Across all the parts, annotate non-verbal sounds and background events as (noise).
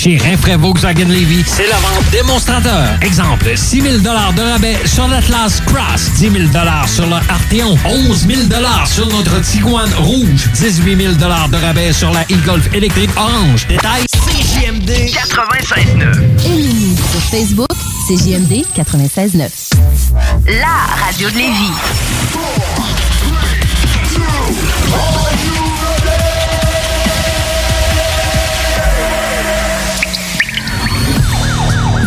Chez Rinfraie Volkswagen Levy, c'est la vente démonstrateur. Exemple, 6 000 de rabais sur l'Atlas Cross, 10 000 sur le Arteon, 11 000 sur notre Tiguan Rouge, 18 000 de rabais sur la e-Golf électrique orange. Détail, CJMD 96.9. Et sur Facebook, CJMD 96.9. La radio de Lévis.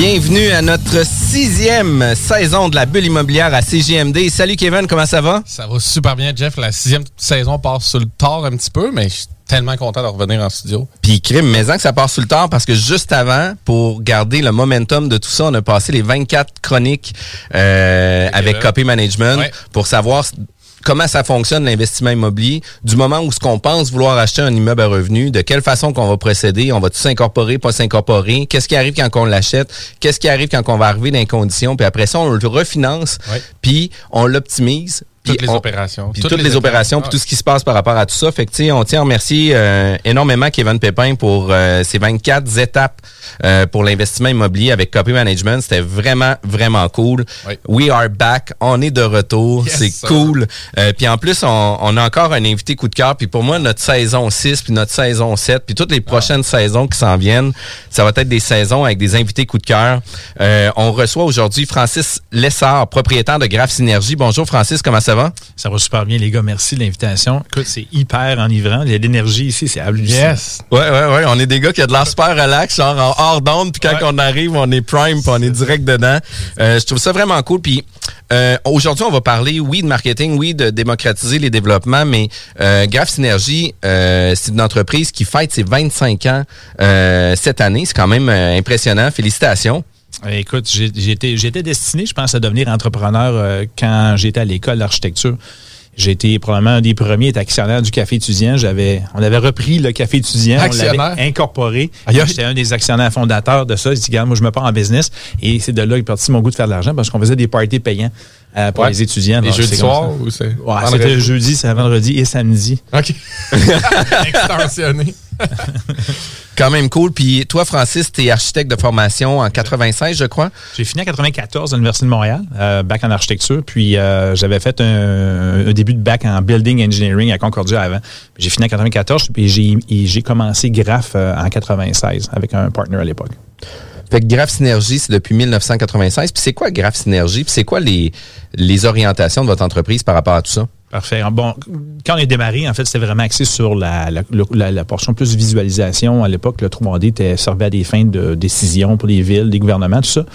Bienvenue à notre sixième saison de la bulle immobilière à CGMD. Salut Kevin, comment ça va? Ça va super bien, Jeff. La sixième saison passe sur le tard un petit peu, mais je suis tellement content de revenir en studio. Puis crime, mais que ça passe sur le tard parce que juste avant, pour garder le momentum de tout ça, on a passé les 24 chroniques euh, avec Copy Management Ouais. pour savoir comment ça fonctionne l'investissement immobilier, du moment où ce qu'on pense vouloir acheter un immeuble à revenu, de quelle façon qu'on va procéder, on va tout s'incorporer, pas s'incorporer, qu'est-ce qui arrive quand on l'achète, qu'est-ce qui arrive quand on va arriver dans les conditions, puis après ça, on le refinance, puis on l'optimise. Toutes les on- opérations. Puis toutes, les, opérations, puis tout ce qui se passe par rapport à tout ça. Fait que, on tient à remercier euh, énormément Kevin Pépin pour euh, ces 24 étapes euh, pour l'investissement immobilier avec Copy Management. C'était vraiment, vraiment cool. Oui. We are back. On est de retour. Yes, C'est cool. Euh, puis en plus, on, on a encore un invité coup de cœur. Puis pour moi, notre saison 6, puis notre saison 7, puis toutes les prochaines saisons qui s'en viennent, ça va être des saisons avec des invités coup de cœur. Euh, on reçoit aujourd'hui Francis Lessard, propriétaire de Graph Synergie. Bonjour Francis, comment ça va? Ça va super bien, les gars. Merci de l'invitation. Écoute, c'est hyper enivrant. Il y a de l'énergie ici, c'est hallucinant. Ouais, ouais, ouais. On est des gars qui ont de l'air super relax, genre en hors d'onde, puis quand on arrive, on est prime, puis on est direct dedans. Euh, je trouve ça vraiment cool. Puis euh, aujourd'hui, on va parler, oui, de marketing, oui, de démocratiser les développements, mais euh, Graph Synergie, c'est une entreprise qui fête ses 25 ans cette année. C'est quand même impressionnant. Félicitations. Euh, Écoute, j'étais j'étais destiné, je pense, à devenir entrepreneur euh, quand j'étais à l'école d'architecture. Été probablement un des premiers à être actionnaire du café étudiant. J'avais, on avait repris le café étudiant, on l'avait incorporé. J'étais un des actionnaires fondateurs de ça. J'ai dit, regarde, moi, je me pars en business. Et c'est de là qu'est parti mon goût de faire de l'argent parce qu'on faisait des parties payants euh, pour Ouais. les étudiants. Les jeudis soirs ou c'est. Ouais, c'était jeudi, c'est vendredi et samedi. OK. (laughs) Extensionné. (laughs) Quand même cool. Puis toi, Francis, tu es architecte de formation en 96, je crois. J'ai fini en 94 à l'Université de Montréal, euh, bac en architecture, puis euh, j'avais fait un, un début de bac en building engineering à Concordia avant. J'ai fini en 94, puis j'ai commencé graph euh, en 96 avec un partner à l'époque. Fait que Graph Synergie, c'est depuis 1996. Puis c'est quoi Graph Synergie? Puis c'est quoi les, les orientations de votre entreprise par rapport à tout ça? Parfait. Bon, quand on est démarré, en fait, c'était vraiment axé sur la, la, la- portion plus visualisation. À l'époque, le 3D était servait à des fins de décision pour les villes, les gouvernements, tout ça.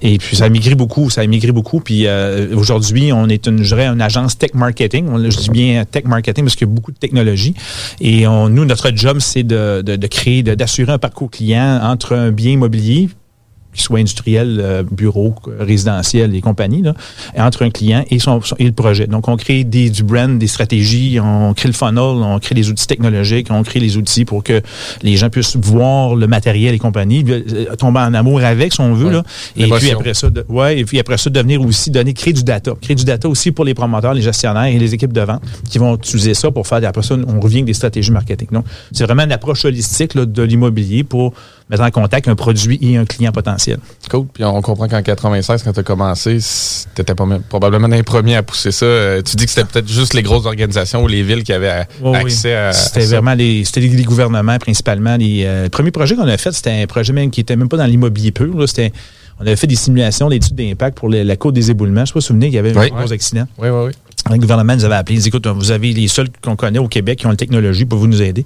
Et puis, ça a migré beaucoup, ça a migré beaucoup. Puis euh, aujourd'hui, on est une, je dirais, une agence tech marketing. Je dis bien tech marketing parce qu'il y a beaucoup de technologie. Et on, nous, notre job, c'est de, de, de créer, de- d'assurer un parcours client entre un bien immobilier qu'il soit industriel, euh, bureau, euh, résidentiel et compagnie, là, entre un client et, son, son- et le projet. Donc, on crée des, du brand, des stratégies, on crée le funnel, on crée les outils technologiques, on crée les outils pour que les gens puissent voir le matériel et compagnie, euh, tomber en amour avec, si on veut. Ouais. Là. Et puis après ça, de, ouais, et puis après ça, devenir aussi, donner, créer du data. Créer du data aussi pour les promoteurs, les gestionnaires et les équipes de vente qui vont utiliser ça pour faire, après ça, on revient avec des stratégies marketing. Donc, c'est vraiment une approche holistique là, de l'immobilier pour mettre en contact un produit et un client potentiel. Cool. Puis on comprend qu'en 96, quand tu as commencé, tu étais probablement un des premiers à pousser ça. Euh, tu dis que c'était peut-être juste les grosses organisations ou les villes qui avaient Oui, oui. accès à. à C'était vraiment les, c'était les, les gouvernements principalement. Les, euh, le premier projet qu'on a fait, c'était un projet même qui était même pas dans l'immobilier pur. là. C'était, on avait fait des simulations d'études d'impact pour les- la côte des éboulements. Je ne sais pas si vous vous souvenez, il y avait Oui. un gros accident. Oui, oui, oui. Le gouvernement nous avait appelé, il dit, écoute, vous avez les seuls qu'on connaît au Québec qui ont la technologie pour vous nous aider.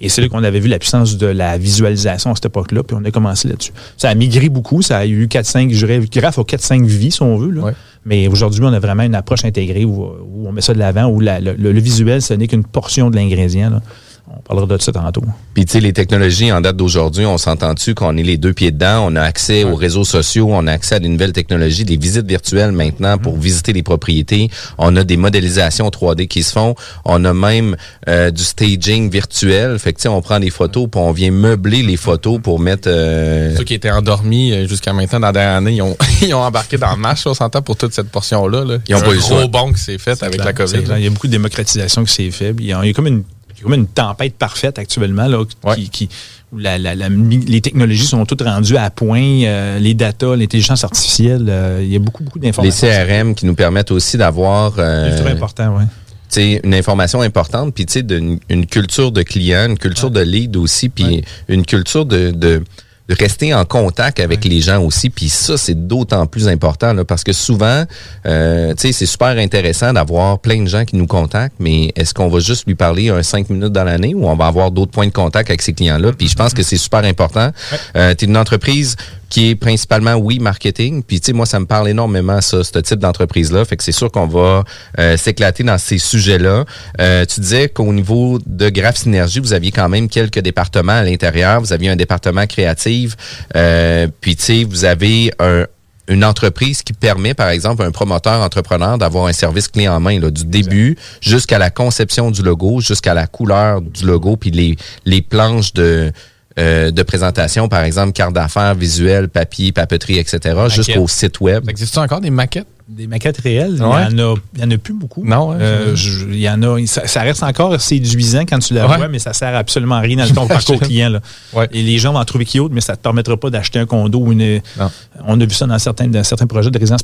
Et c'est là qu'on avait vu la puissance de la visualisation à cette époque-là, puis on a commencé là-dessus. Ça a migré beaucoup, ça a eu 4-5, je dirais, graphe aux 4-5 vies, si on veut. Là. Ouais. Mais aujourd'hui, on a vraiment une approche intégrée où, où on met ça de l'avant, où la- le, le visuel, ce n'est qu'une portion de l'ingrédient. On parlera de ça tantôt. Puis tu sais, les technologies en date d'aujourd'hui, on s'entend-tu qu'on est les deux pieds dedans, on a accès aux réseaux sociaux, on a accès à des nouvelles technologies, des visites virtuelles maintenant pour visiter les propriétés, on a des modélisations 3D qui se font, on a même euh, du staging virtuel, fait que tu sais, on prend des photos puis on vient meubler les photos pour mettre... euh, Ceux qui étaient endormis euh, jusqu'à maintenant dans la dernière année, ils ont, (laughs) ils ont embarqué dans le match, on s'entend, pour toute cette portion-là. Là. Ils ont Un pas eu le gros qui s'est fait avec Clair, la COVID. Il y a beaucoup de démocratisation qui s'est fait. puis Il y a, comme une, y a comme une tempête parfaite actuellement là, qui, Ouais. qui- où la- la- la mi- les technologies sont toutes rendues à point. euh, les data, l'intelligence artificielle, euh, il y a beaucoup, beaucoup les d'informations. CRM qui nous permettent aussi d'avoir... euh, très important, oui. une information importante, puis tu sais, d'une- une culture de client, une culture de lead aussi, puis une culture de rester en contact avec les gens aussi, puis ça, c'est d'autant plus important, là, parce que souvent, euh, tu sais, c'est super intéressant d'avoir plein de gens qui nous contactent, mais est-ce qu'on va juste lui parler un cinq minutes dans l'année ou on va avoir d'autres points de contact avec ces clients-là? Puis je pense que c'est super important. Euh, tu es une entreprise qui est principalement, oui, marketing. Puis, tu sais, moi, ça me parle énormément, ça, ce type d'entreprise-là. Fait que c'est sûr qu'on va euh, s'éclater dans ces sujets-là. Euh, tu disais qu'au niveau de Graph Synergie, vous aviez quand même quelques départements à l'intérieur. Vous aviez un département créatif. Euh, puis, tu sais, vous avez un une entreprise qui permet, par exemple, à un promoteur entrepreneur d'avoir un service clé en main, là, du début jusqu'à la conception du logo, jusqu'à la couleur du logo, puis les, les planches de, euh, de présentation, par exemple, carte d'affaires, visuel, papier, papeterie, etc., jusqu'au site web. Ça existe encore des maquettes? Des maquettes réelles, Ouais. il y en a, il y en a plus beaucoup. Non, ouais, Euh, je- je- il y en a, ça, ça reste encore séduisant quand tu la Ouais. vois, mais ça sert absolument à rien dans le (laughs) ton parcours client. Là. Ouais. Et les gens vont en trouver cute, mais ça ne te permettra pas d'acheter un condo ou une. Non. On a vu ça dans certains, dans certains projets de résidence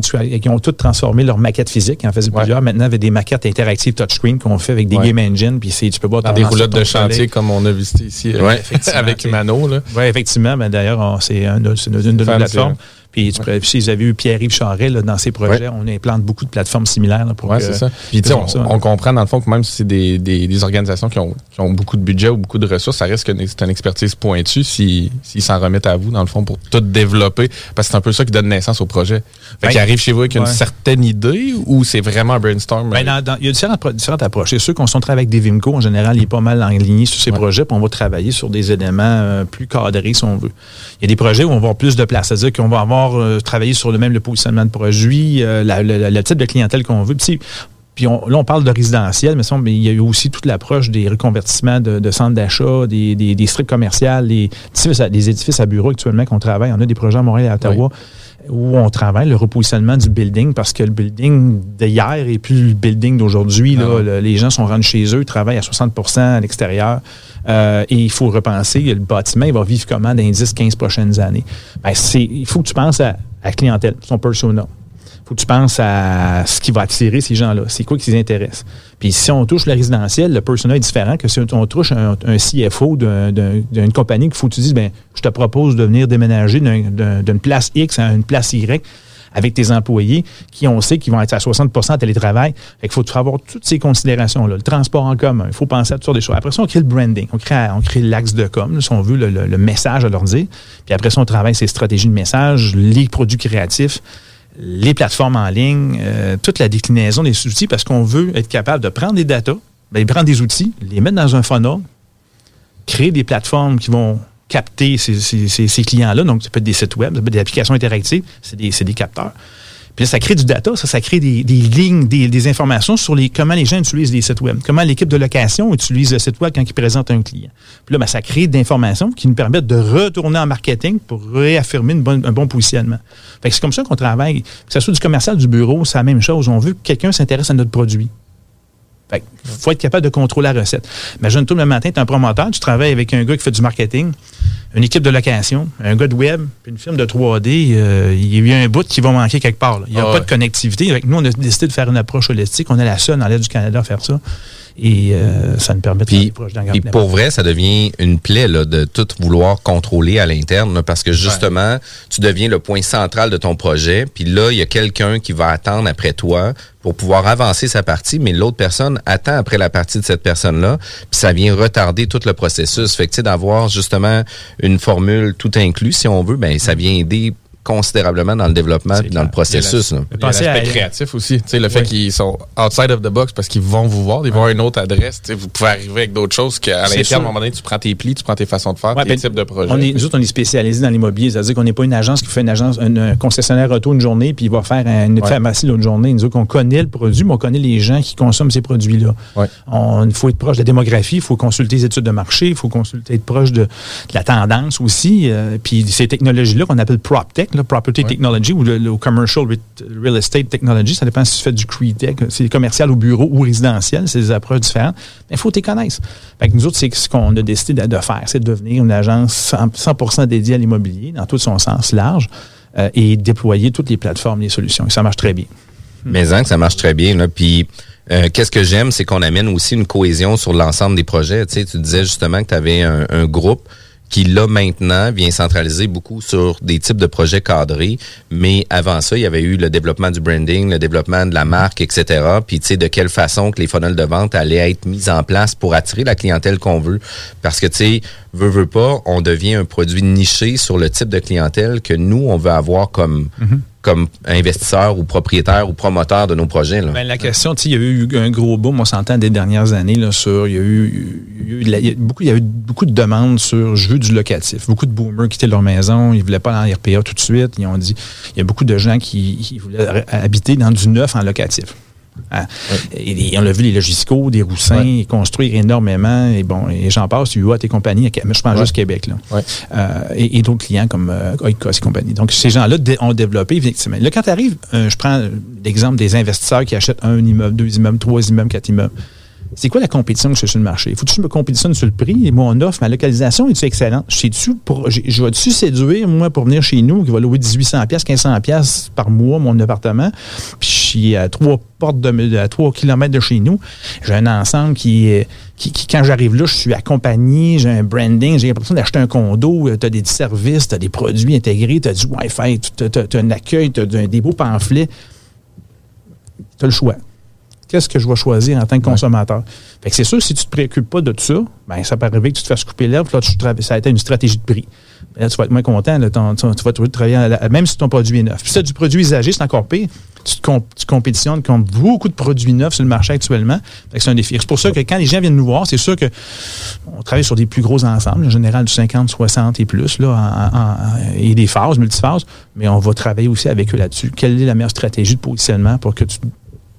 tout cas, qui ont tous transformé leur maquette physique. Ils en faisaient Ouais. plusieurs. Maintenant, avec des maquettes interactives touchscreen qu'on fait avec des Ouais. game engines, puis tu peux voir Dans des ton de chantier comme on a visité ici euh, Ouais. (laughs) avec Humano. Là. Oui, effectivement. Ben, D'ailleurs, c'est une, une de nos plateformes. Puis, tu pourrais- si vous avez eu Pierre-Yves Charret là, dans ses projets, on implante beaucoup de plateformes similaires là, pour Ouais, que- c'est ça. Puis, on, ça. on comprend dans le fond que même si c'est des, des, des organisations qui ont, qui ont beaucoup de budget ou beaucoup de ressources, ça reste que c'est une expertise pointue s'ils s'ils s'en remettent à vous, dans le fond, pour tout développer. Parce que c'est un peu ça qui donne naissance au projet. Fait Ben, qu'ils arrivent chez vous avec une ouais. certaine idée ou c'est vraiment un brainstorm? Ben, dans- dans- il y a différentes, différentes approches. C'est sûr qu'on se travaille avec des Vimco, en général, il est pas mal enligné sur ces Ouais. projets, puis on va travailler sur des éléments euh, plus cadrés, si on veut. Il y a des projets où on va avoir plus de place, c'est-à-dire qu'on va avoir euh, travaillé sur le même le positionnement de produit, euh, la- la- le type de clientèle qu'on veut. Puis, là, on parle de résidentiel, mais, ça, mais il y a eu aussi toute l'approche des reconvertissements de, centres d'achat, des, des, des strips commerciales, des édifices, à, des bureaux actuellement qu'on travaille. On a des projets à Montréal et à Ottawa où on travaille le repositionnement du building parce que le building d'hier et plus le building d'aujourd'hui. là, le- les gens sont rendus chez eux, travaillent à 60% à l'extérieur euh, et il faut repenser le bâtiment, il va vivre comment dans les 10-15 prochaines années. Ben, il faut que tu penses à, à la clientèle, son persona faut que tu penses à ce qui va attirer ces gens-là. C'est quoi qui les intéresse? Puis si on touche le résidentiel, le personnel est différent que si on touche un, CFO d'un- d'un- d'une compagnie qu'il faut que tu dises, ben, je te propose de venir déménager d'un- d'un- d'une place X à une place Y avec tes employés qui, on sait, qui vont être à 60% en télétravail. Fait qu'il faut avoir toutes ces considérations-là. Le transport en commun, il faut penser à toutes sortes de choses. Après ça, on crée le branding, on crée, on crée l'axe de com, si on veut, le, le- le message à leur dire. Puis après ça, on travaille ces stratégies de message, les produits créatifs, les plateformes en ligne, euh, toute la déclinaison des outils, parce qu'on veut être capable de prendre des datas, ben, prendre des outils, les mettre dans un funnel, créer des plateformes qui vont capter ces, clients-là. Donc, ça peut être des sites web, ça peut être des applications interactives, c'est des, c'est des capteurs. Puis ça crée du data, ça, ça crée des, lignes, des, informations sur les, comment les gens utilisent les sites web, comment l'équipe de location utilise le site web quand ils présentent un client. Puis là, ben, ça crée d'informations qui nous permettent de retourner en marketing pour réaffirmer un bon positionnement. Fait que c'est comme ça qu'on travaille. Que ce soit du commercial, du bureau, c'est la même chose. On veut que quelqu'un s'intéresse à notre produit. Fait faut être capable de contrôler la recette. Imagine-toi le matin, tu es un promoteur, tu travailles avec un gars qui fait du marketing, une équipe de location, un gars de web, puis une firme de 3D. euh, il y a un bout qui va manquer quelque part. là. Il n'y a Ah pas ouais. de connectivité. Que nous, on a décidé de faire une approche holistique. On est la seule dans l'aide du Canada à faire ça. Et euh, ça nous permet de dans Puis pour vrai, ça devient une plaie là, de tout vouloir contrôler à l'interne là, parce que justement, tu deviens le point central de ton projet. Puis là, il y a quelqu'un qui va attendre après toi pour pouvoir avancer sa partie, mais l'autre personne attend après la partie de cette personne-là. Puis ça vient retarder tout le processus. Fait que tu sais, d'avoir justement une formule tout inclus, si on veut, ben ça vient aider considérablement dans le développement puis dans le processus. Il y a créatif aussi. Tu sais, le fait Oui. qu'ils sont outside of the box parce qu'ils vont vous voir, ils vont à une autre adresse. Vous pouvez arriver avec d'autres choses qu'à l'interne, à un moment donné, tu prends tes plis, tu prends tes façons de faire, Ouais, tes ben, types de projets. On est, nous autres, on est spécialisés dans l'immobilier. C'est-à-dire qu'on n'est pas une agence qui fait une agence, un, un concessionnaire auto une journée, puis il va faire une Ouais. pharmacie l'autre journée. Nous autres, on connaît le produit, mais on connaît les gens qui consomment ces produits-là. On- Il faut être proche de la démographie, il faut consulter les études de marché, il faut consulter, être proche de, de la tendance aussi. euh, puis ces technologies-là qu'on appelle PropTech, là, Property Technology, ou le, le Commercial Re- Real Estate Technology, ça dépend si tu fais du CRE-Tech, c'est commercial au bureau ou résidentiel, c'est des approches différentes. Mais il faut que tu les connaisses. Fait que nous autres, c'est ce qu'on a décidé de, de faire, c'est de devenir une agence 100%, 100% dédiée à l'immobilier, dans tout son sens large, euh, et déployer toutes les plateformes, les solutions. Et ça marche très bien. Mais hein, que ça marche très bien. Là. Puis, euh, qu'est-ce que j'aime, c'est qu'on amène aussi une cohésion sur l'ensemble des projets. Tu sais, tu disais justement que tu avais un, un groupe qui, là, maintenant, vient centraliser beaucoup sur des types de projets cadrés. Mais avant ça, il y avait eu le développement du branding, le développement de la marque, etc. Puis, tu sais, de quelle façon que les funnels de vente allaient être mis en place pour attirer la clientèle qu'on veut. Parce que, tu sais, veut, veut pas, on devient un produit niché sur le type de clientèle que nous, on veut avoir comme... comme investisseur ou propriétaire ou promoteur de nos projets. Ben, la question, il y a eu un gros boom, on s'entend, des dernières années, là, sur, il y a eu, beaucoup, il y a eu beaucoup de demandes sur, je veux du locatif. Beaucoup de boomers quittaient leur maison, ils voulaient pas dans RPA tout de suite. Ils ont dit, il y a beaucoup de gens qui, qui voulaient habiter dans du neuf en locatif. Hein? Et, et on l'a vu, les logisticaux, des roussins, construire énormément, et bon, et j'en passe, UA et compagnie, je pense Ouais. juste Québec, là. Euh, et et d'autres clients comme euh, Oikos et compagnie. Donc, ces gens-là ont développé, effectivement. Là, quand tu arrives, je prends l'exemple des investisseurs qui achètent un immeuble, deux immeubles, trois immeubles, quatre immeubles. C'est quoi la compétition que je fais sur le marché? Faut-tu que je me compétitionne sur le prix? Mon offre, ma localisation est-tu excellente? Je je vais-tu séduire, moi, pour venir chez nous, qui va louer 1800 pièces, 1500 pièces par mois, mon appartement, puis je suis à trois portes de, à trois kilomètres de chez nous. J'ai un ensemble qui, est- qui, qui, quand j'arrive là, je suis accompagné, j'ai un branding, j'ai l'impression d'acheter un condo, tu as des services, tu as des produits intégrés, tu as du Wi-Fi, tu as, un accueil, tu as des beaux pamphlets. Tu as le choix qu'est-ce que je vais choisir en tant que consommateur? Fait que c'est sûr, si tu ne te préoccupes pas de tout ça, ben, ça peut arriver que tu te fasses couper l'herbe, là, tu ça a été une stratégie de prix. Ben là, tu vas être moins content, là, ton- ton- tu vas trouver de travailler, la- même si ton produit est neuf. Puis si tu as du produit usagé, c'est encore pire. Tu, te comp- tu compétitionnes contre beaucoup de produits neufs sur le marché actuellement. C'est un défi. C'est pour ça que quand les gens viennent nous voir, c'est sûr que on travaille sur des plus gros ensembles, en général du 50, 60 et plus, là, en- en- en- et des phases, multiphases, mais on va travailler aussi avec eux là-dessus. Quelle est la meilleure stratégie de positionnement pour que tu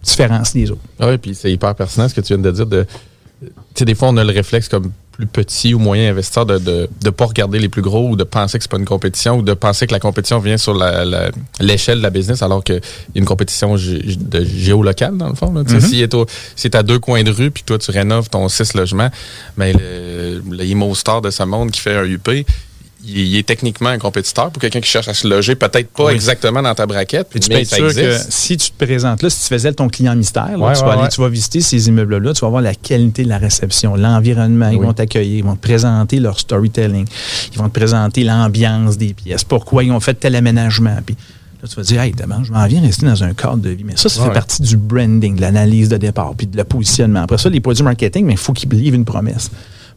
différencie des autres. Oui, puis c'est hyper pertinent ce que tu viens de dire. De, tu sais, des fois, on a le réflexe comme plus petit ou moyen investisseur de de, de pas regarder les plus gros ou de penser que c'est pas une compétition ou de penser que la compétition vient sur l'échelle de la business alors qu'il y a une compétition gé- de géolocale dans le fond. sais, Mhm. Si à deux coins de rue puis que toi tu rénoves ton six logements, mais le, le Imo Star de ce monde qui fait un UP, il, il est techniquement un compétiteur pour quelqu'un qui cherche à se loger, peut-être pas Oui. exactement dans ta braquette, Puis tu mais peux être ça sûr que existe. si tu te présentes là, si tu faisais ton client mystère, là, Ouais, tu, ouais, vas aller, ouais. tu vas visiter ces immeubles-là, tu vas voir la qualité de la réception, l'environnement, ils Oui. vont t'accueillir, ils vont te présenter leur storytelling, ils vont te présenter l'ambiance des pièces, pourquoi ils ont fait tel aménagement. Puis là, tu vas dire, hey, demain, je m'en viens rester dans un cadre de vie. Mais ça, ça fait partie du branding, de l'analyse de départ, puis de le positionnement. Après ça, les produits marketing, mais il faut qu'ils livrent une promesse.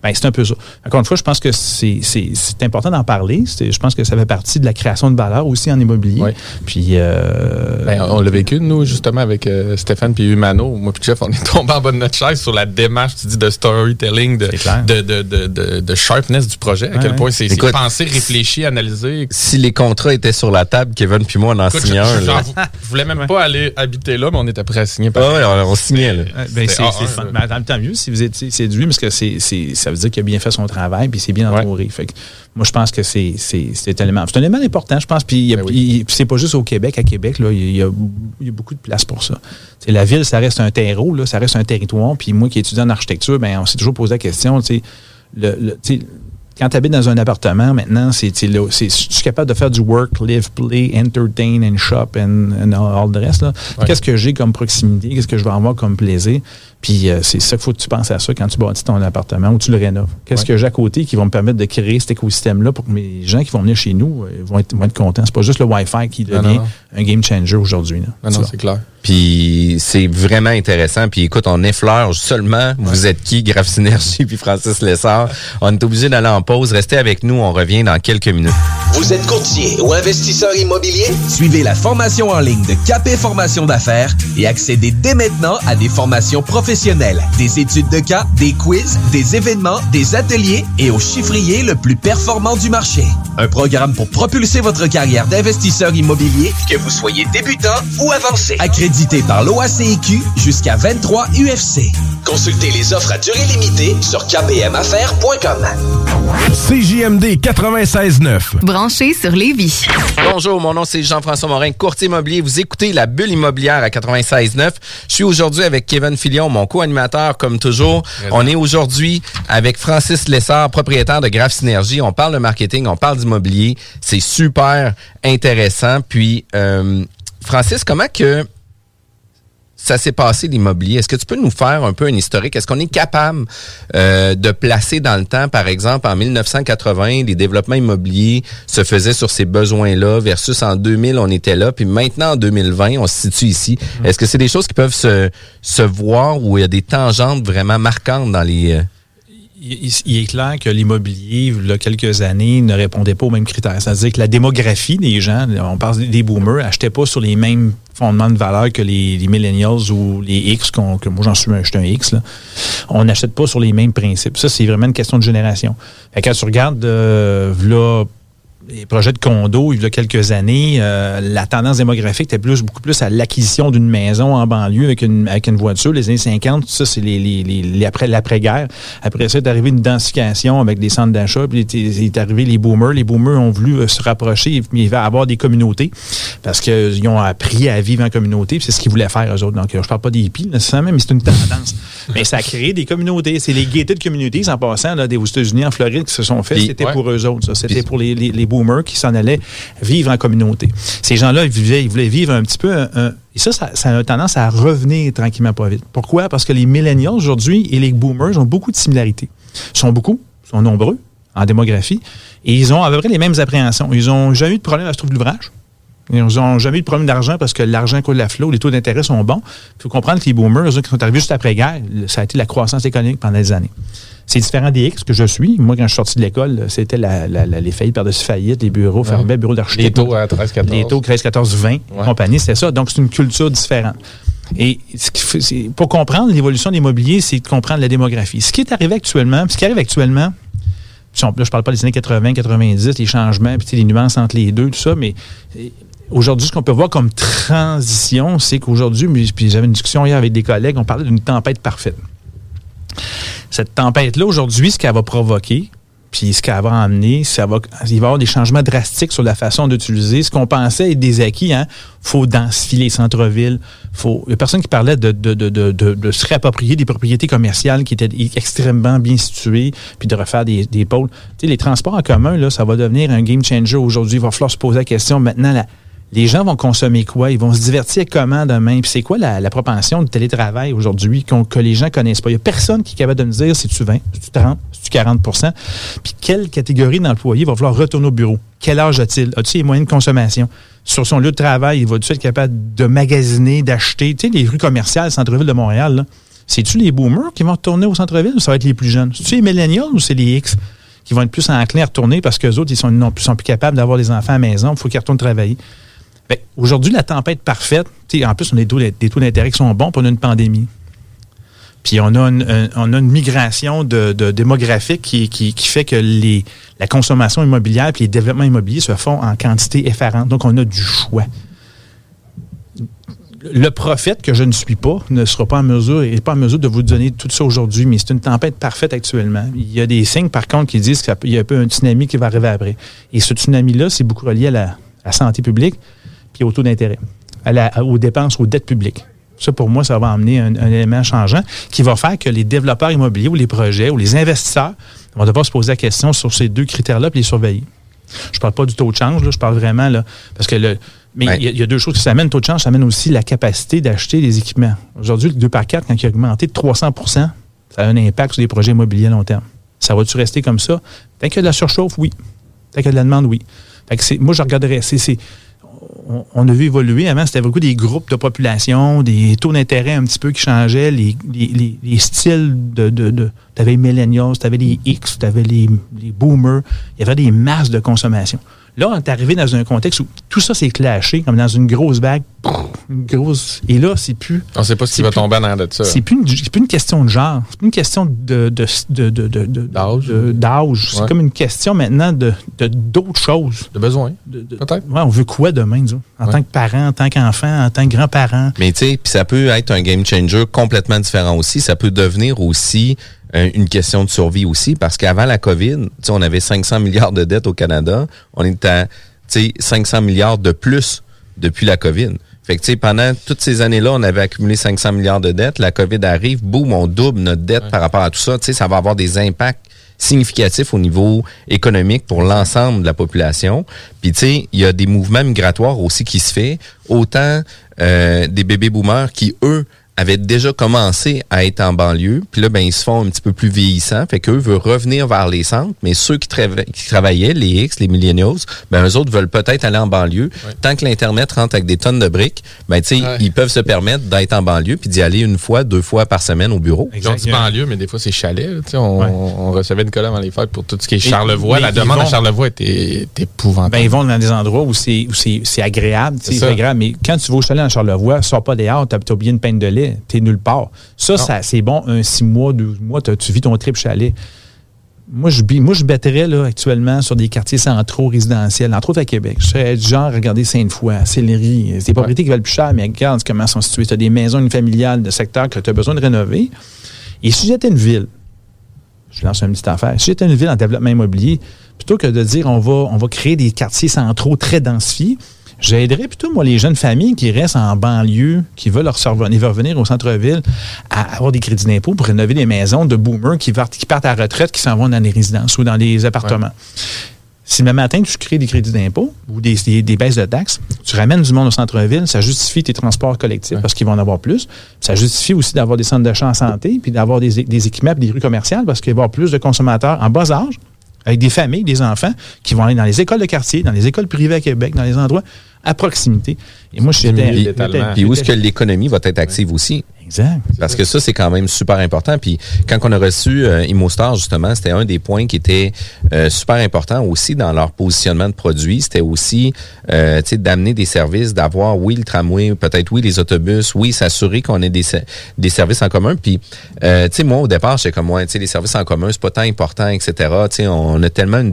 Ben, c'est un peu ça. Encore une fois, je pense que c'est c'est- c'est important d'en parler. Je pense que ça fait partie de la création de valeur aussi en immobilier. Puis, euh, Ben, on l'a vécu, nous, justement, avec euh, Stéphane puis Humano. Moi puis Jeff, on est tombé en bas de notre chaise sur la démarche, tu dis, de storytelling, de, de, de, de, de, de sharpness du projet. À Ouais, quel point c'est pensé, réfléchi, analysé. Si les contrats étaient sur la table, Kevin puis moi, on en Écoute, signait je, un. je- voulais même pas aller habiter là, mais on était prêt à signer. Ah ouais, on, on signait. Là. Ben, c'est A1, c'est fun. là. Mais tant, mieux si vous étiez séduit, parce que c'est c'est- ça veut dire qu'il a bien fait son travail, puis c'est bien entouré. Fait que moi, je pense que c'est c'est- c'est un élément. C'est un élément important, je pense. Puis Ben oui. c'est pas juste au Québec. À Québec, là, il y a, il y a beaucoup de place pour ça. La ville, ça reste un terreau, là, ça reste un territoire. Puis moi qui étudie en architecture, ben, on s'est toujours posé la question, tu le, le- quand tu habites dans un appartement, maintenant, c'est, tu capable de faire du work, live, play, entertain and shop and, and all the rest. Ouais. Qu'est-ce que j'ai comme proximité? Qu'est-ce que je vais avoir comme plaisir? Puis euh, c'est ça qu'il faut que tu penses à ça quand tu bâtis ton appartement ou tu le rénoves. Qu'est-ce Ouais. que j'ai à côté qui va me permettre de créer cet écosystème-là pour que mes gens qui vont venir chez nous euh, vont, être, vont être contents? C'est pas juste le Wi-Fi qui devient non, non. un game changer aujourd'hui. là. Non, non, c'est clair. Puis c'est vraiment intéressant. Puis écoute, on effleure seulement. Vous êtes qui, Graph Synergie (laughs) puis Francis Lessard. On est obligé d'aller en pause. Restez avec nous. On revient dans quelques minutes. Vous êtes courtier ou investisseur immobilier? Suivez la formation en ligne de Capé Formation d'affaires et accédez dès maintenant à des formations professionnelles, des études de cas, des quiz, des événements, des ateliers et au chiffrier le plus performant du marché. Un programme pour propulser votre carrière d'investisseur immobilier, que vous soyez débutant ou avancé. Accrédité par l'OACIQ jusqu'à 23 UFC. Consultez les offres à durée limitée sur kpmaffaires.com. CJMD 96.9. Branché sur Lévis. Bonjour, mon nom c'est Jean-François Morin, courtier immobilier. Vous écoutez la bulle immobilière à 96.9. Je suis aujourd'hui avec Kevin Filion, mon co-animateur comme toujours. On est aujourd'hui avec Francis Lessard, propriétaire de Graph Synergie. On parle de marketing, on parle d'immobilier. C'est super intéressant. Puis, euh, Francis, comment que ça s'est passé l'immobilier? Est-ce que tu peux nous faire un peu un historique? Est-ce qu'on est capable euh, de placer dans le temps, par exemple, en 1980, les développements immobiliers se faisaient sur ces besoins-là versus en 2000, on était là, puis maintenant en 2020, on se situe ici. Est-ce que c'est des choses qui peuvent se, se voir où il y a des tangentes vraiment marquantes dans les... Il, est clair que l'immobilier, il y a quelques années, ne répondait pas aux mêmes critères. C'est-à-dire que la démographie des gens, on parle des boomers, n'achetaient pas sur les mêmes fondements de valeur que les, millennials ou les X, qu'on- que moi j'en suis un, X. Là. On n'achète pas sur les mêmes principes. Ça, c'est vraiment une question de génération. Fait quand tu regardes euh, v'là les projets de condos, il y a quelques années, euh, la tendance démographique était plus, beaucoup plus à l'acquisition d'une maison en banlieue avec une, avec une voiture. Les années 50, ça, c'est les, les, les, les après, l'après-guerre. Après ça, est arrivé une densification avec des centres d'achat. Puis il est, est arrivé les boomers. Les boomers ont voulu euh, se rapprocher, va avoir des communautés parce qu'ils ont appris à vivre en communauté. puis C'est ce qu'ils voulaient faire, eux autres. Donc, euh, je parle pas des hippies, nécessairement, mais c'est une tendance. mais ça a créé des communautés. C'est les gated communities, en passant, là, des, aux États-Unis, en Floride, qui se sont fait. Puis, C'était ouais. pour eux autres. ça. C'était pour les, les, les boomers qui s'en allaient vivre en communauté. Ces gens-là, ils, vivaient, ils voulaient vivre un petit peu. et ça, ça, a tendance à revenir tranquillement pas vite. Pourquoi? Parce que les millennials aujourd'hui et les boomers ont beaucoup de similarités. Ils sont beaucoup, ils sont nombreux en démographie, et ils ont à peu près les mêmes appréhensions. Ils n'ont jamais eu de problème à se trouver l'ouvrage. Ils n'ont jamais eu de problème d'argent parce que l'argent coule à flot, les taux d'intérêt sont bons. Il faut comprendre que les boomers, eux, qui sont arrivés juste après-guerre, ça a été la croissance économique pendant des années. C'est différent des X que je suis. Moi, quand je suis sorti de l'école, c'était la, la- la- les faillites par-dessus faillite, les bureaux fermés, bureaux d'architecte. Les taux à 13, 14. Les taux 13, 14, 20, compagnie, c'était ça. Donc, c'est une culture différente. Et ce qui fait- c'est- pour comprendre l'évolution de l'immobilier, c'est de comprendre la démographie. Ce qui est arrivé actuellement, ce qui arrive actuellement, puis on- là, je parle pas des années 80, 90, les changements, puis les nuances entre les deux, tout ça, mais euh, Aujourd'hui, ce qu'on peut voir comme transition, c'est qu'aujourd'hui, puis j'avais une discussion hier avec des collègues, on parlait d'une tempête parfaite. Cette tempête-là, aujourd'hui, ce qu'elle va provoquer, puis ce qu'elle va amener, ça va, il va y avoir des changements drastiques sur la façon d'utiliser. Ce qu'on pensait être des acquis, hein, faut densifier les centres-villes. Il y a personne qui parlait de, se réapproprier des propriétés commerciales qui étaient extrêmement bien situées, puis de refaire des, pôles. Tu les transports en commun, là, ça va devenir un game changer aujourd'hui. Il va falloir se poser la question maintenant, la- les gens vont consommer quoi? Ils vont se divertir comment demain? Puis c'est quoi la, propension du télétravail aujourd'hui que les gens connaissent pas? Il n'y a personne qui est capable de me dire si tu 20, si tu 30, si tu 40% Puis quelle catégorie d'employés va falloir retourner au bureau? Quel âge a-t-il? A-t-il les moyens de consommation? Sur son lieu de travail, il va-tu être capable de magasiner, d'acheter? Tu sais, les rues commerciales, centre-ville de Montréal, c'est-tu les boomers qui vont retourner au centre-ville ou ça va être les plus jeunes? C'est-tu les millennials ou c'est les X qui vont être plus enclins à retourner parce qu'eux autres, ils sont, sont plus capables d'avoir des enfants à la maison, il faut qu'ils retournent travailler? Que Aujourd'hui, la tempête parfaite, en plus, on a des taux, d'intérêt qui sont bons, puis on a une pandémie. Puis on a une, migration démographique qui, fait que la consommation immobilière et les développements immobiliers se font en quantité effarante. Donc, on a du choix. Le prophète que je ne suis pas ne sera pas en mesure, n'est pas en mesure de vous donner tout ça aujourd'hui, mais c'est une tempête parfaite actuellement. Il y a des signes, par contre, qui disent qu'il y a un peu un tsunami qui va arriver après. Et ce tsunami-là, c'est beaucoup relié à la santé publique puis au taux d'intérêt, aux dépenses, aux dettes publiques. Ça, pour moi, ça va amener un, un élément changeant qui va faire que les développeurs immobiliers ou les projets ou les investisseurs vont devoir se poser la question sur ces deux critères-là puis les surveiller. Je ne parle pas du taux de change, là, je parle vraiment, là, parce que le. Mais il y a- il y, a deux choses qui s'amènent. Le taux de change, ça amène aussi la capacité d'acheter des équipements. Aujourd'hui, le 2 par 4, quand il a augmenté de 300 ça a un impact sur les projets immobiliers à long terme. Ça va-tu rester comme ça? Tant qu'il y a de la surchauffe, oui. Tant qu'il y a de la demande, oui. Fait que c'est- moi, je regarderais. c'est- on, a vu évoluer. Avant, c'était beaucoup des groupes de population, des taux d'intérêt un petit peu qui changeaient, les, les- les- les styles de. de, tu avais les millennials, tu avais les X, tu avais les boomers. Il y avait des masses de consommation. Là, on est arrivé dans un contexte où tout ça s'est clashé, comme dans une grosse bague. Une grosse. Et là, c'est plus. On sait pas ce qui va plus- tomber en arrière de ça. C'est plus, plus une question de genre. C'est plus une question de, de, de, de- de- de- de- d'âge. C'est Ouais. comme une question maintenant de, de- d'autres choses. De besoin. Peut-être. Ouais, on veut quoi demain, disons? En Ouais. tant que parent, en tant qu'enfant, en tant que grand-parent. Mais tu sais, puis ça peut être un game changer complètement différent aussi. Ça peut devenir aussi une question de survie aussi, parce qu'avant la COVID, tu sais, on avait 500 milliards de dettes au Canada. On est à, tu sais, 500 milliards de plus depuis la COVID. Fait que, tu sais, pendant toutes ces années-là, on avait accumulé 500 milliards de dettes. La COVID arrive, boum, on double notre dette par rapport à tout ça. Tu sais, ça va avoir des impacts significatifs au niveau économique pour l'ensemble de la population. Puis, tu sais, il y a des mouvements migratoires aussi qui se fait. Autant euh, des bébés boomers qui, eux, avaient déjà commencé à être en banlieue. Puis là, ben, ils se font un petit peu plus vieillissants. Fait qu'eux veulent revenir vers les centres. Mais ceux qui, trava- qui travaillaient, les X, les millennials, ben, eux autres veulent peut-être aller en banlieue. Tant que l'Internet rentre avec des tonnes de briques, ben, tu sais, ils peuvent se permettre d'être en banlieue puis d'y aller une fois, deux fois par semaine au bureau. Ils ont dit banlieue, mais des fois, c'est chalet. là, tu sais, On, on recevait Nicolas avant les fêtes pour tout ce qui est Charlevoix. La demande à Charlevoix était, épouvantable. Ben, ils vont dans des endroits où c'est, où c'est, c'est agréable. tu sais, C'est agréable. Mais quand tu vas au chalet en Charlevoix, sors pas dehors, t'as, t'as oublié une peine de lait, t'es nulle part. Ça, ça c'est bon, un six mois, 12 mois, tu vis ton trip chalet. Moi, je, moi, je battrais là, actuellement sur des quartiers centraux résidentiels, entre autres à Québec. Je serais du genre, regarder Sainte-Foy, Sillery. C'est des propriétés qui valent plus cher, mais regarde comment elles sont situées. Tu as des maisons familiales de secteurs que tu as besoin de rénover. Et si j'étais une ville, je lance une petite affaire. Si j'étais une ville en développement immobilier, plutôt que de dire on va, on va créer des quartiers centraux très densifiés, j'aiderais plutôt, moi, les jeunes familles qui restent en banlieue, qui veulent leur revenir, revenir au centre-ville, à avoir des crédits d'impôt pour rénover des maisons de boomers qui partent, qui partent à la retraite, qui s'en vont dans les résidences ou dans les appartements. Si le matin, tu crées des crédits d'impôt ou des, des- des baisses de taxes, tu ramènes du monde au centre-ville, ça justifie tes transports collectifs parce qu'ils vont en avoir plus. Ça justifie aussi d'avoir des centres d'achat en santé, puis d'avoir des, des équipements des rues commerciales parce qu'il va y avoir plus de consommateurs en bas âge, avec des familles, des enfants, qui vont aller dans les écoles de quartier, dans les écoles privées à Québec, dans les endroits à proximité. Et moi, j'étais- puis où est-ce que l'économie va être active aussi? Exact. Parce que ça, c'est quand même super important. Puis quand on a reçu euh, ImmoStar, justement, c'était un des points qui était euh, super important aussi dans leur positionnement de produits. C'était aussi euh, d'amener des services, d'avoir, oui, le tramway, peut-être oui, les autobus, oui, s'assurer qu'on ait des, des services en commun. Puis, euh, tu sais, moi, au départ, j'étais comme moi, tu sais, les services en commun, c'est pas tant important, etc. Tu sais, on a tellement une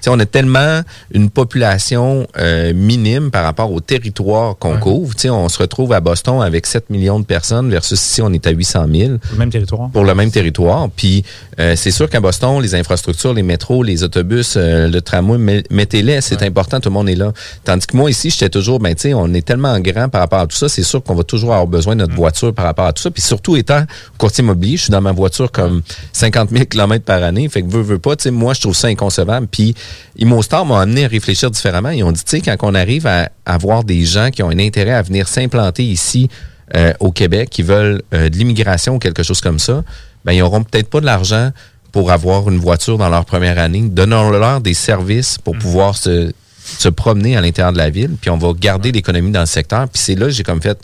sais, on a tellement une population minime par rapport au territoire qu'on couvre. Tu sais, on se retrouve à Boston avec 7 millions de personnes versus ici, on est à 800 000 Le même territoire. pour le même territoire. Puis euh, c'est sûr qu'à Boston, les infrastructures, les métros, les autobus, euh, le tramway, met- mettez-les, c'est important, tout le monde est là. Tandis que moi ici, j'étais toujours, ben tu sais, on est tellement grand par rapport à tout ça, c'est sûr qu'on va toujours avoir besoin de notre voiture par rapport à tout ça. Puis surtout étant courtier immobilier, je suis dans ma voiture comme 50 000 km par année, fait que veux, veux pas, tu sais, moi je trouve ça inconcevable. Puis ImmoStar m'a amené à réfléchir différemment. Ils ont dit, tu sais, quand on arrive à avoir des gens qui ont un intérêt à venir s'implanter ici, euh, au Québec qui veulent euh, de l'immigration ou quelque chose comme ça, ben ils auront peut-être pas de l'argent pour avoir une voiture dans leur première année. Donnons-leur des services pour pouvoir se, se promener à l'intérieur de la ville, puis on va garder l'économie dans le secteur. Puis c'est là j'ai comme fait,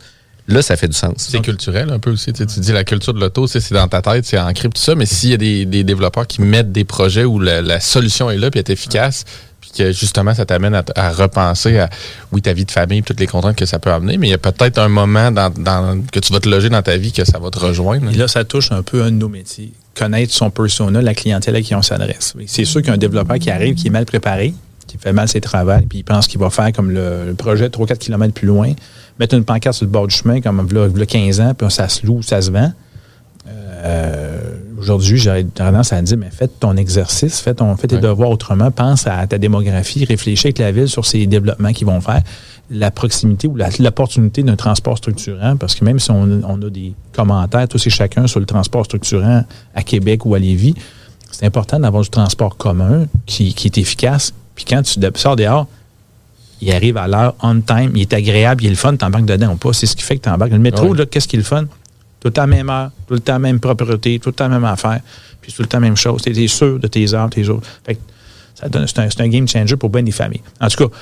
là ça fait du sens. C'est culturel un peu aussi. Tu, sais, tu dis la culture de l'auto, c'est c'est dans ta tête, c'est ancré tout ça. Mais s'il y a des, des développeurs qui mettent des projets où la, la solution est là puis est efficace, que justement ça t'amène à, repenser à oui ta vie de famille, toutes les contraintes que ça peut amener, mais il y a peut-être un moment que tu vas te loger dans ta vie que ça va te rejoindre. Là, ça touche un peu un de nos métiers. Connaître son persona, la clientèle à qui on s'adresse. C'est sûr qu'un développeur qui arrive, qui est mal préparé, qui fait mal ses travaux, puis il pense qu'il va faire comme le, projet 3-4 km plus loin, mettre une pancarte sur le bord du chemin, comme a 15 ans, puis ça se loue, ça se vend. Euh, Aujourd'hui, j'aurais tendance à dire, mais fais ton exercice, fais, ton, fais tes devoirs autrement, pense à ta démographie, réfléchis avec la ville sur ces développements qu'ils vont faire, la proximité ou l'opportunité d'un transport structurant, parce que même si on, on a des commentaires, tous et chacun, sur le transport structurant à Québec ou à Lévis, c'est important d'avoir du transport commun qui, qui est efficace. Puis quand tu sors dehors, il arrive à l'heure, on time, il est agréable, il est le fun, t'embarques dedans ou pas. C'est ce qui fait que t'embarques. Le métro, Ouais. là, qu'est-ce qui est le fun? Tout le temps même heure, tout le temps même propreté, tout le temps même affaire, puis tout le temps même chose. Tu es sûr de tes heures, tes que ça donne- c'est un, c'est un game changer pour bien des familles. En tout cas,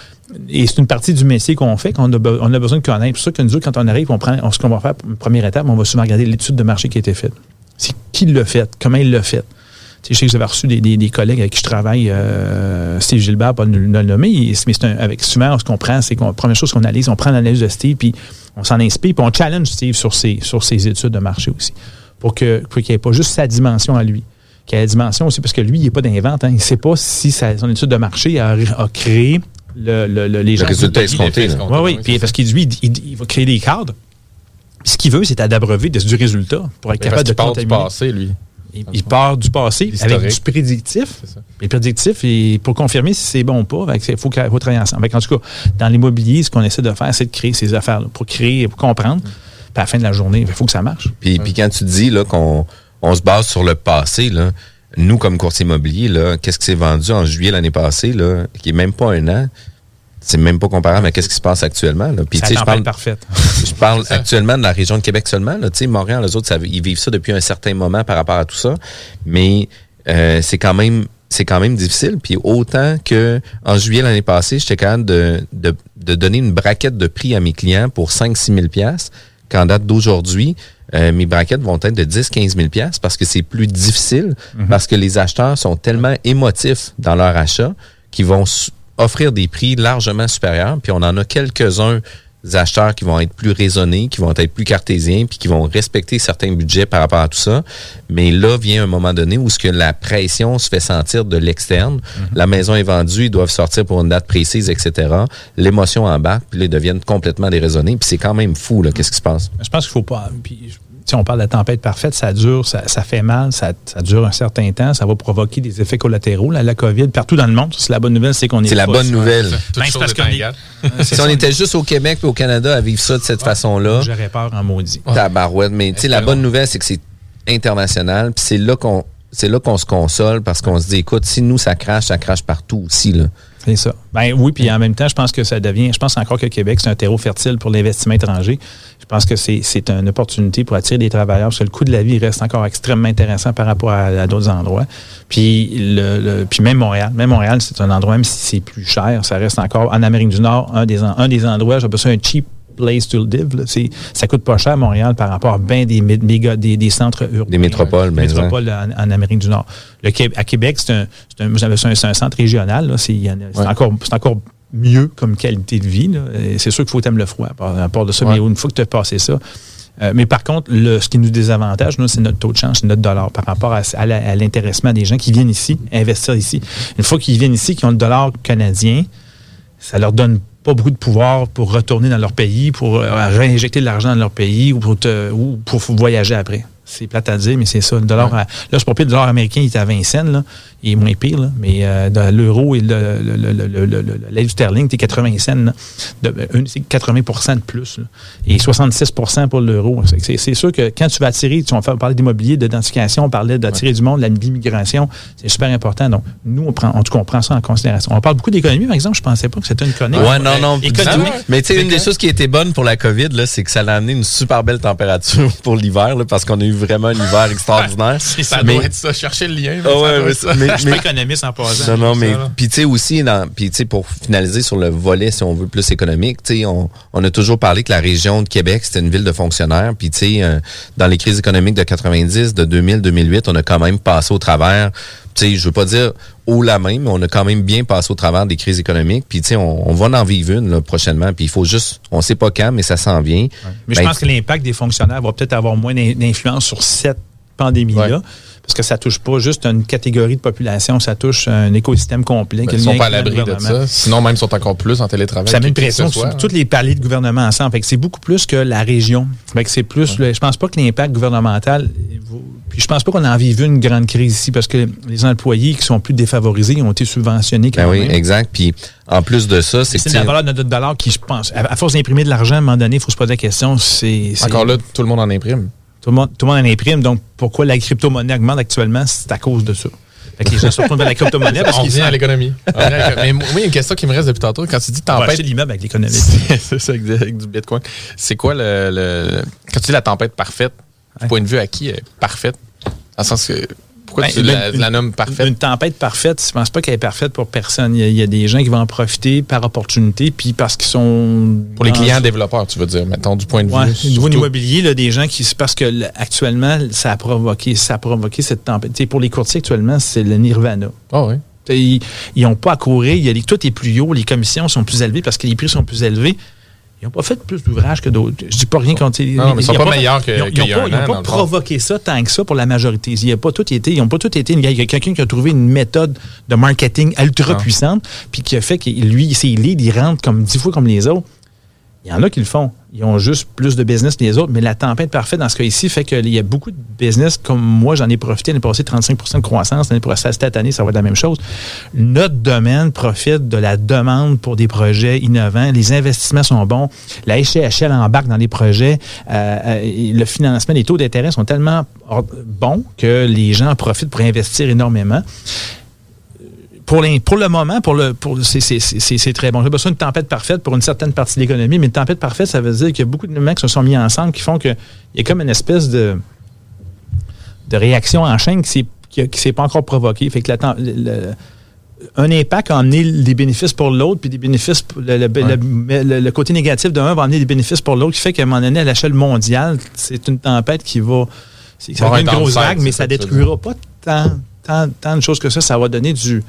et c'est une partie du métier qu'on fait, qu'on a, besoin de connaître. C'est ça que nous, autres, quand on arrive, on prend, on- ce qu'on va faire, première étape, on va souvent regarder l'étude de marché qui a été faite. C'est qui l'a fait, comment il l'a fait. Je sais que vous avez reçu des, des- des collègues avec qui je travaille, euh, Steve Gilbert, pas de le le nommer, il- mais c'est un- avec souvent, ce qu'on prend, c'est qu'on, la première chose qu'on analyse, on prend l'analyse de Steve, puis on s'en inspire, puis on challenge Steve sur ses, sur ses études de marché aussi, pour que pour qu'il n'y ait pas juste sa dimension à lui, qu'il y ait la dimension aussi, parce que lui, il n'est pas d'invente, hein, il ne sait pas si sa- son étude de marché a, a créé le, le- le- les gens. résultat escompté. Oui, oui, puis parce qu'il dit, il, il- il va créer des cadres. Ce qu'il veut, c'est à d'abreuver du résultat pour être Mais capable de part du contaminer. passé, lui. Il, il part du passé avec du prédictif. Et le prédictif, et pour confirmer si c'est bon ou pas, il faut, qu'il faut travailler ensemble. Fait qu'en tout cas, dans l'immobilier, ce qu'on essaie de faire, c'est de créer ces affaires-là pour créer, pour comprendre. Puis à la fin de la journée, il faut que ça marche. Puis, puis quand tu dis là qu'on on se base sur le passé, là, nous comme courtier immobilier, là, qu'est-ce qui s'est vendu en juillet l'année passée, là, qui est même pas un an, c'est même pas comparable à qu'est-ce qui se passe actuellement. Là? Puis (laughs) je parle, parfaite. je parle actuellement de la région de Québec seulement. Là. Tu sais, Montréal, les autres, ça- ils vivent ça depuis un certain moment par rapport à tout ça. Mais euh, c'est quand même c'est quand même difficile. Puis autant que en juillet l'année passée, j'étais capable de, de, de donner une braquette de prix à mes clients pour 5-6 000 piastres, qu'en date d'aujourd'hui, euh, mes braquettes vont être de 10-15 000 piastres parce que c'est plus difficile, parce que les acheteurs sont tellement émotifs dans leur achat qu'ils vont offrir des prix largement supérieurs. Puis on en a quelques-uns acheteurs qui vont être plus raisonnés, qui vont être plus cartésiens, puis qui vont respecter certains budgets par rapport à tout ça. Mais là vient un moment donné où ce que la pression se fait sentir de l'externe. La maison est vendue, ils doivent sortir pour une date précise, etc. L'émotion embarque, puis ils deviennent complètement déraisonnés. Puis c'est quand même fou, là, qu'est-ce qui se passe. Je pense qu'il faut pas. Puis, on parle de la tempête parfaite, ça dure, ça, ça fait mal, ça, ça dure un certain temps, ça va provoquer des effets collatéraux. Là, la COVID, partout dans le monde, c'est la bonne nouvelle, c'est qu'on est. C'est la bonne nouvelle. Ben, c'est parce qu'on est- c'est Si on était juste au Québec et au Canada à vivre ça de cette façon-là, J'aurais peur en maudit. tabarouette. Mais tu sais, la bonne nouvelle, c'est que c'est international. Puis c'est là qu'on c'est là qu'on se console parce qu'on se dit, écoute, si nous, ça crache, ça crache partout aussi. Là. C'est ça. Ben oui, puis en même temps, je pense que ça devient, je pense encore que Québec, c'est un terreau fertile pour l'investissement étranger. Je pense que c'est une opportunité pour attirer des travailleurs parce que le coût de la vie reste encore extrêmement intéressant par rapport à, d'autres endroits. Puis, le, le- puis même Montréal. Même Montréal, c'est un endroit, même si c'est plus cher, ça reste encore en Amérique du Nord, un des, un des endroits, j'appelle ça un cheap place to live. là. Ça coûte pas cher à Montréal par rapport à bien des, méga- des, des centres urbains. Des métropoles, euh, ben, métropoles en, en Amérique du Nord. Le, à Québec, c'est un, un, un- centre régional. C'est Ouais. encore, encore mieux comme qualité de vie. C'est sûr qu'il faut t'aimer le froid, à part, de ça. Ouais. Mais une fois que tu as passé ça, euh, mais par contre, le, ce qui nous désavantage, c'est notre taux de change, c'est notre dollar par rapport à, l'intéressement des gens qui viennent ici, investir ici. Une fois qu'ils viennent ici, qu'ils ont le dollar canadien, ça leur donne pas beaucoup de pouvoir pour retourner dans leur pays, pour euh, réinjecter de l'argent dans leur pays ou pour, te- ou pour voyager après. C'est plate à dire, mais c'est ça. Le dollar, à- là, c'est pas pire, le dollar américain, il est à 20 cents, là. Il est moins pire, là. Mais euh, l'euro et le, le, le, le, le- le- le- l'aide sterling, c'est 80 cents, là. De- une- c'est 80% de plus, là. Et 66% pour l'euro. C'est- sûr que quand tu vas attirer, tu vas faire parler d'immobilier, d'identification, on parlait d'attirer du monde, de l'immigration, c'est super important. Donc, nous, on prend, en tout cas, on prend ça en considération. On parle beaucoup d'économie, par exemple. Je pensais pas que c'était une chronique. Ouais, non, non. Économie. Mais tu sais, une des choses qui était bonne pour la COVID, là, c'est que ça a amené une super belle température (laughs) pour l'hiver, là, parce qu'on a eu vraiment un hiver extraordinaire. Ça Mais- doit être ça, chercher le lien. Ah ouais, ça doit mais- ça. mais- Je suis pas économiste en passant. Non, non, mais puis tu sais aussi, dans, puis tu sais pour finaliser sur le volet, si on veut plus économique, tu sais, on, on a toujours parlé que la région de Québec c'était une ville de fonctionnaires, puis tu sais, euh, dans les crises économiques de 90, de 2000, 2008, on a quand même passé au travers. Sais, je veux pas dire haut la main, mais on a quand même bien passé au travers des crises économiques. Puis tu sais, on, on va en vivre une là, prochainement. Puis il faut juste, on sait pas quand, mais ça s'en vient. Mais je Ben, pense que l'impact des fonctionnaires va peut-être avoir moins d'in- d'influence sur cette pandémie-là. Parce que ça touche pas juste une catégorie de population, ça touche un écosystème complet. Ben, ils sont pas à l'abri de ça. Sinon, même, ils sont encore plus en télétravail. Ça met une pression sur hein. tous les paliers de gouvernement ensemble. Fait que c'est beaucoup plus que la région. Fait que c'est plus. le- je pense pas que l'impact gouvernemental. Puis je pense pas qu'on en vive une grande crise ici parce que les employés qui sont plus défavorisés ils ont été subventionnés quand Ben oui, même. exact. Puis en plus de ça, c'est C'est la valeur de notre dollar qui, je pense, à, à force d'imprimer de l'argent, à un moment donné, il faut se poser la question. C'est c'est- Encore là, tout le monde en imprime. Tout le monde, tout le monde en imprime. Donc, pourquoi la crypto-monnaie augmente actuellement? C'est à cause de ça. Fait que les gens se retournent vers la crypto-monnaie parce qu'ils revient à l'économie. (laughs) Mais moi, il y a une question qui me reste depuis tantôt. Quand tu dis tempête. acheter l'immeuble avec l'économie. (laughs) c'est ça, avec, du bitcoin. C'est quoi le, le- Quand tu dis la tempête parfaite, du point de vue à qui est parfaite? Dans le sens que. Pourquoi Ben, tu la, une- la nommes parfaite? Une tempête parfaite, je pense pas qu'elle est parfaite pour personne. Il y, a, il y a des gens qui vont en profiter par opportunité, puis parce qu'ils sont... Pour les clients développeurs, tu veux dire, mettons, du point de Ouais, vue. au niveau immobilier, là, des gens qui. Parce que là, actuellement, ça a provoqué, ça a provoqué cette tempête. Tu sais, pour les courtiers, actuellement, c'est le nirvana. Ah oui. Tu sais, Ils n'ont pas à courir. Il y a les- tout est plus haut, les commissions sont plus élevées parce que les prix sont plus élevés. Ils n'ont pas fait plus d'ouvrages que d'autres. Je dis pas rien contre. Non, mais ils sont pas meilleurs que- Ils n'ont pas, un ils ont an, pas provoqué ça tant que ça pour la majorité. Il y a pas tout été, ils n'ont pas tout été. Il y a quelqu'un qui a trouvé une méthode de marketing ultra Non. puissante, puis qui a fait que lui, ses leads, ils rentrent comme dix fois comme les autres. Il y en a qui le font. Ils ont juste plus de business que les autres, mais la tempête parfaite dans ce cas ici fait qu'il y a beaucoup de business, comme moi, j'en ai profité l'année passée, 35% de croissance. L'année passée, cette année, ça va être la même chose. Notre domaine profite de la demande pour des projets innovants. Les investissements sont bons. La HCHL embarque dans les projets. Euh, euh, le financement, les taux d'intérêt sont tellement bons que les gens en profitent pour investir énormément pour, les- pour le moment, pour le, pour, c'est, très bon. J'ai besoin d'une tempête parfaite pour une certaine partie de l'économie, mais une tempête parfaite, ça veut dire qu'il y a beaucoup de mecs qui se sont mis ensemble qui font qu'il y a comme une espèce de, de réaction en chaîne qui ne s'est pas encore provoquée. Fait que la le- le- un impact a amené des bénéfices pour l'autre, puis des bénéfices, le, le- le- le- le côté négatif d'un va amener des bénéfices pour l'autre, qui fait qu'à un moment donné, à l'échelle mondiale, c'est une tempête qui va. Ça Va une grosse vague, mais ça veux détruira pas tant, tant, tant de choses que ça. Ça va donner du.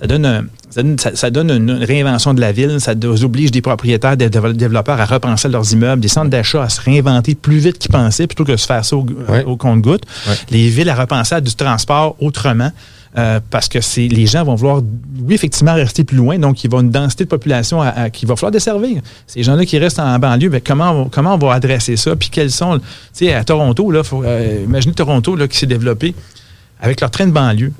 Ça donne, un- ça donne, ça- ça donne une réinvention de la ville. Ça oblige des propriétaires, des développeurs à repenser leurs immeubles, des centres d'achat à se réinventer plus vite qu'ils pensaient plutôt que de se faire ça au, Ouais. au compte-goutte. Ouais. Les villes à repenser à du transport autrement. euh, parce que c'est les gens vont vouloir, oui, effectivement, rester plus loin. Donc, il va y avoir une densité de population à- à- qu'il va falloir desservir. Ces gens-là qui restent en banlieue, ben, comment, on, comment on va adresser ça? Puis, quels sont. Tu sais, à Toronto, là, faut, euh, imaginez Toronto là, qui s'est développé avec leur train de banlieue.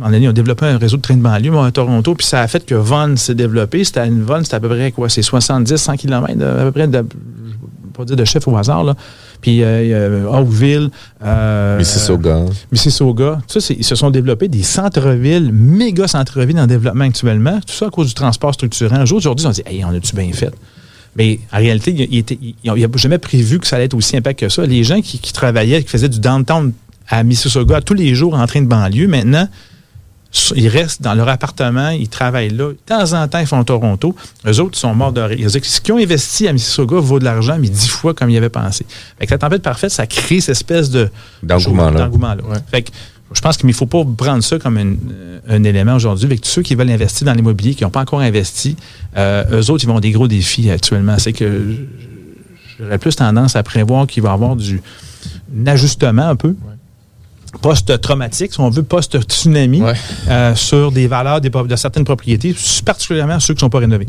Un donné, ils ont développé un réseau de trains de banlieue à Toronto, puis ça a fait que Vaughan s'est développé. C'était une Vaughan, c'était à peu près quoi? C'est 70, 100 km, à peu près, de, je pas dire de chef au hasard, là. Puis euh, euh, Oakville, euh, Mississauga. Mississauga, tout ça, ils se sont développés des centres-villes, méga centres-villes en développement actuellement. Tout ça à cause du transport structurant. Aujourd'hui, on dit, hey, on a-tu bien fait? Mais en réalité, il n'y a jamais prévu que ça allait être aussi impact que ça. Les gens qui, qui travaillaient, qui faisaient du downtown à Mississauga tous les jours en train de banlieue, maintenant, Ils restent dans leur appartement, ils travaillent là. De temps en temps, ils font Toronto. Eux autres, ils sont morts de rire. Ils Ce qu'ils ont investi à Mississauga vaut de l'argent, mais dix fois comme ils avaient pensé. Fait que la tempête parfaite, ça crée cette espèce de D'engouement-là. Fait que je pense qu'il ne faut pas prendre ça comme un, un élément aujourd'hui. Avec tous ceux qui veulent investir dans l'immobilier, qui n'ont pas encore investi, euh, eux autres, ils vont des gros défis actuellement. C'est que j'aurais plus tendance à prévoir qu'il va y avoir du un ajustement un peu. Post-traumatique, si on veut, post-tsunami, euh, sur des valeurs des, de certaines propriétés, particulièrement ceux qui ne sont pas rénovés.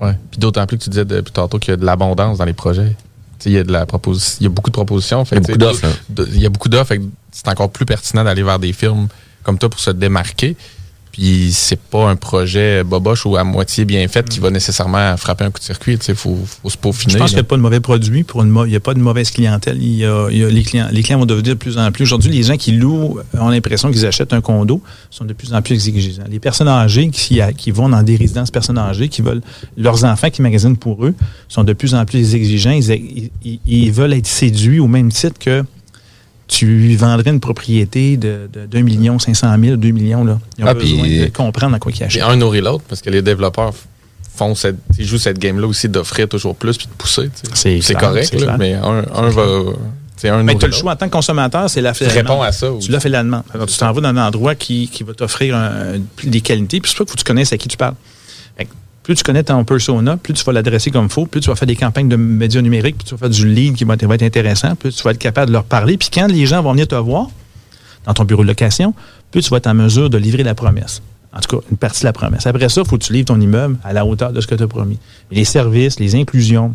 Ouais. Puis d'autant plus que tu disais depuis tantôt qu'il y a de l'abondance dans les projets. Tu sais, Il y, a de la proposi- il y a beaucoup de propositions. Fait Il y a beaucoup d'offres, hein. de- Il y a beaucoup d'offres. C'est encore plus pertinent d'aller vers des firmes comme toi pour se démarquer. Puis c'est pas un projet boboche ou à moitié bien fait qui va nécessairement frapper un coup de circuit. Il faut, faut se peaufiner. Je pense qu'il n'y a pas de mauvais produit, pour une mau- il n'y a pas de mauvaise clientèle. Il y a, il y a les, clients, les clients vont devenir de plus en plus. Aujourd'hui, les gens qui louent ont l'impression qu'ils achètent un condo, sont de plus en plus exigeants. Les personnes âgées qui, qui vont dans des résidences personnes âgées, qui veulent leurs enfants qui magasinent pour eux, sont de plus en plus exigeants. Ils, ils- ils veulent être séduits au même titre que tu vendrais une propriété de, de, d'un million cinq cent mille, deux millions. Là. Ils ont Ah, besoin de comprendre à quoi ils achètent. un nourrit l'autre parce que les développeurs font cette, ils jouent cette game-là aussi d'offrir toujours plus puis de pousser. C'est correct, là, mais un, un va. Un Mais tu as le choix en tant que consommateur, c'est la Tu réponds à ça aussi. Tu l'as fait la demande. Alors, tu t'en vas dans un endroit qui, qui va t'offrir des qualités. Puis c'est pas qu'il faut que tu connaisses à qui tu parles. Plus tu connais ton persona, plus tu vas l'adresser comme il faut, plus tu vas faire des campagnes de médias numériques, plus tu vas faire du lead qui va être, va être intéressant, plus tu vas être capable de leur parler. Puis quand les gens vont venir te voir dans ton bureau de location, plus tu vas être en mesure de livrer la promesse. En tout cas, une partie de la promesse. Après ça, il faut que tu livres ton immeuble à la hauteur de ce que tu as promis. Les services, les inclusions,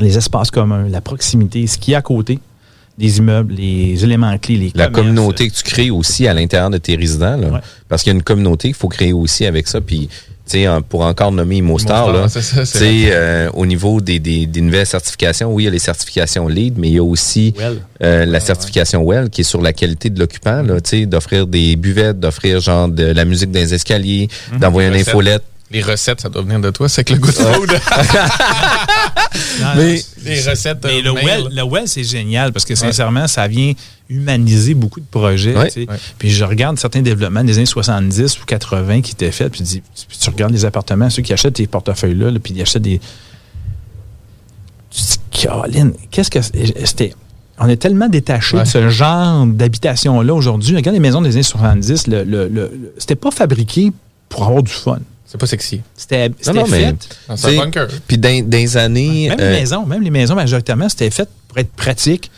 les espaces communs, la proximité, ce qu'il y a à côté des immeubles, les éléments clés, les La communauté que tu crées aussi à l'intérieur de tes résidents. là. Parce qu'il y a une communauté qu'il faut créer aussi avec ça. Puis, tu sais, en- pour encore nommer ImoStar, là, ça, euh, au niveau des, des, des nouvelles certifications, oui, il y a les certifications LEED, mais il y a aussi Well. euh, la certification WELL qui est sur la qualité de l'occupant, d'offrir des buvettes, d'offrir genre de la musique dans les escaliers, Mhm. d'envoyer une infolette. Les recettes, ça doit venir de toi, c'est que le good food. (laughs) Non, Mais- les recettes, Mais euh, le well, le well, c'est génial parce que sincèrement, ça vient humaniser beaucoup de projets. Ouais. Ouais. Puis je regarde certains développements des années 70 ou 80 qui étaient faits, puis, dis- puis tu regardes les appartements, ceux qui achètent ces portefeuilles-là, là, puis ils achètent des. Tu te dis, Caroline, qu'est-ce que c'était? On est tellement détaché de ce genre d'habitation-là aujourd'hui. Regarde les maisons des années 70, le, le- le- le- c'était pas fabriqué pour avoir du fun. C'est pas sexy. C'était c'était Non, non, mais, fait. Non, c'est un bunker. Puis dans, dans les années... Même euh, les maisons, même les maisons majoritairement, c'était fait pour être pratique.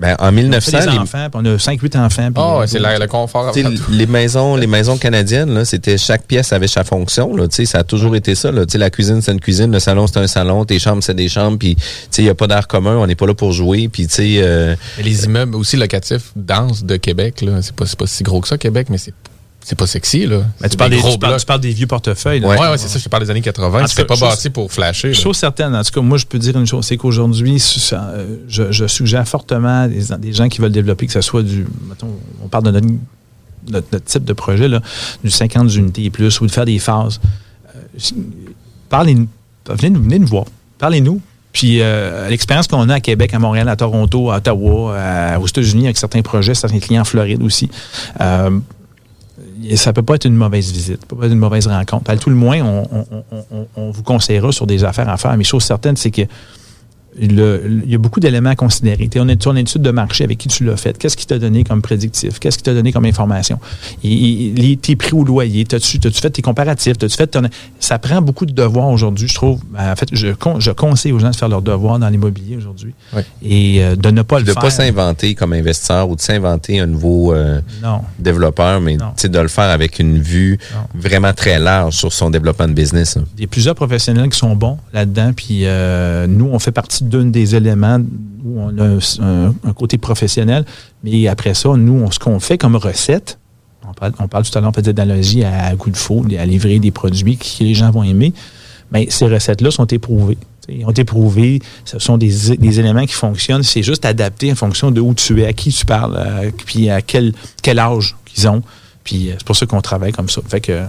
ben, en On 1900, fait des les- enfants, puis on a 5-8 enfants. puis, Ah, euh, ouais, c'est le confort. Les maisons, les maisons canadiennes, là, c'était chaque pièce avait sa fonction. Là, Tu sais, ça a toujours été ça. Là. Tu sais, La cuisine, c'est une cuisine, le salon, c'est un salon, tes chambres, c'est des chambres. Puis, tu sais, il n'y a pas d'air commun, on n'est pas là pour jouer. Puis, tu sais, euh, Mais les immeubles aussi locatifs denses de Québec, là, c'est pas, c'est pas si gros que ça, Québec, mais c'est, c'est pas sexy, là. C'est tu, parles des gros tu, parles, blocs. tu parles des vieux portefeuilles. là. Ouais, ouais, c'est ça, je te parle des années 80. En tout C'était pas bâti pour flasher. Chose certaine, en tout cas, moi, je peux dire une chose, c'est qu'aujourd'hui, euh, je, je suggère fortement des, des gens qui veulent développer, que ce soit du, mettons, on parle de notre, notre- notre type de projet, là, du 50 unités et plus, ou de faire des phases. Euh, parlez-nous, venez, nous- venez nous voir, parlez-nous. Puis euh, l'expérience qu'on a à Québec, à Montréal, à Toronto, à Ottawa, à- aux États-Unis, avec certains projets, certains clients en Floride aussi, euh, ça peut pas être une mauvaise visite, ça peut pas être une mauvaise rencontre. À tout le moins, on, vous conseillera sur des affaires à faire. Mais chose certaine, c'est que il y a beaucoup d'éléments à considérer. T'es- on est étude de marché avec qui tu l'as fait. Qu'est-ce qui t'a donné comme prédictif? Qu'est-ce qui t'a donné comme information? Tes prix au loyer, t'as-tu t'as-tu fait tes comparatifs? T'as-tu fait ton- Ça prend beaucoup de devoirs aujourd'hui, je trouve. En fait, je, con- je conseille aux gens de faire leurs devoirs dans l'immobilier aujourd'hui et euh, de ne pas de le ne faire. pas s'inventer comme investisseur ou de s'inventer un nouveau euh, développeur, mais de le faire avec une vue vraiment très large sur son développement de business. Il y a plusieurs professionnels qui sont bons là-dedans. Puis euh, nous, on fait partie d'un des éléments où on a un, côté professionnel. Mais après ça, nous, on- ce qu'on fait comme recette, on parle, tout à l'heure peut-être d'analogie à coup de faux, à livrer des produits que les gens vont aimer. Mais ces recettes-là sont éprouvées. Ils ont été prouvés, ce sont des, des éléments qui fonctionnent. C'est juste adapté en fonction de où tu es, à qui tu parles, euh, puis à quel, quel âge qu'ils ont. Puis euh, c'est pour ça qu'on travaille comme ça. Fait que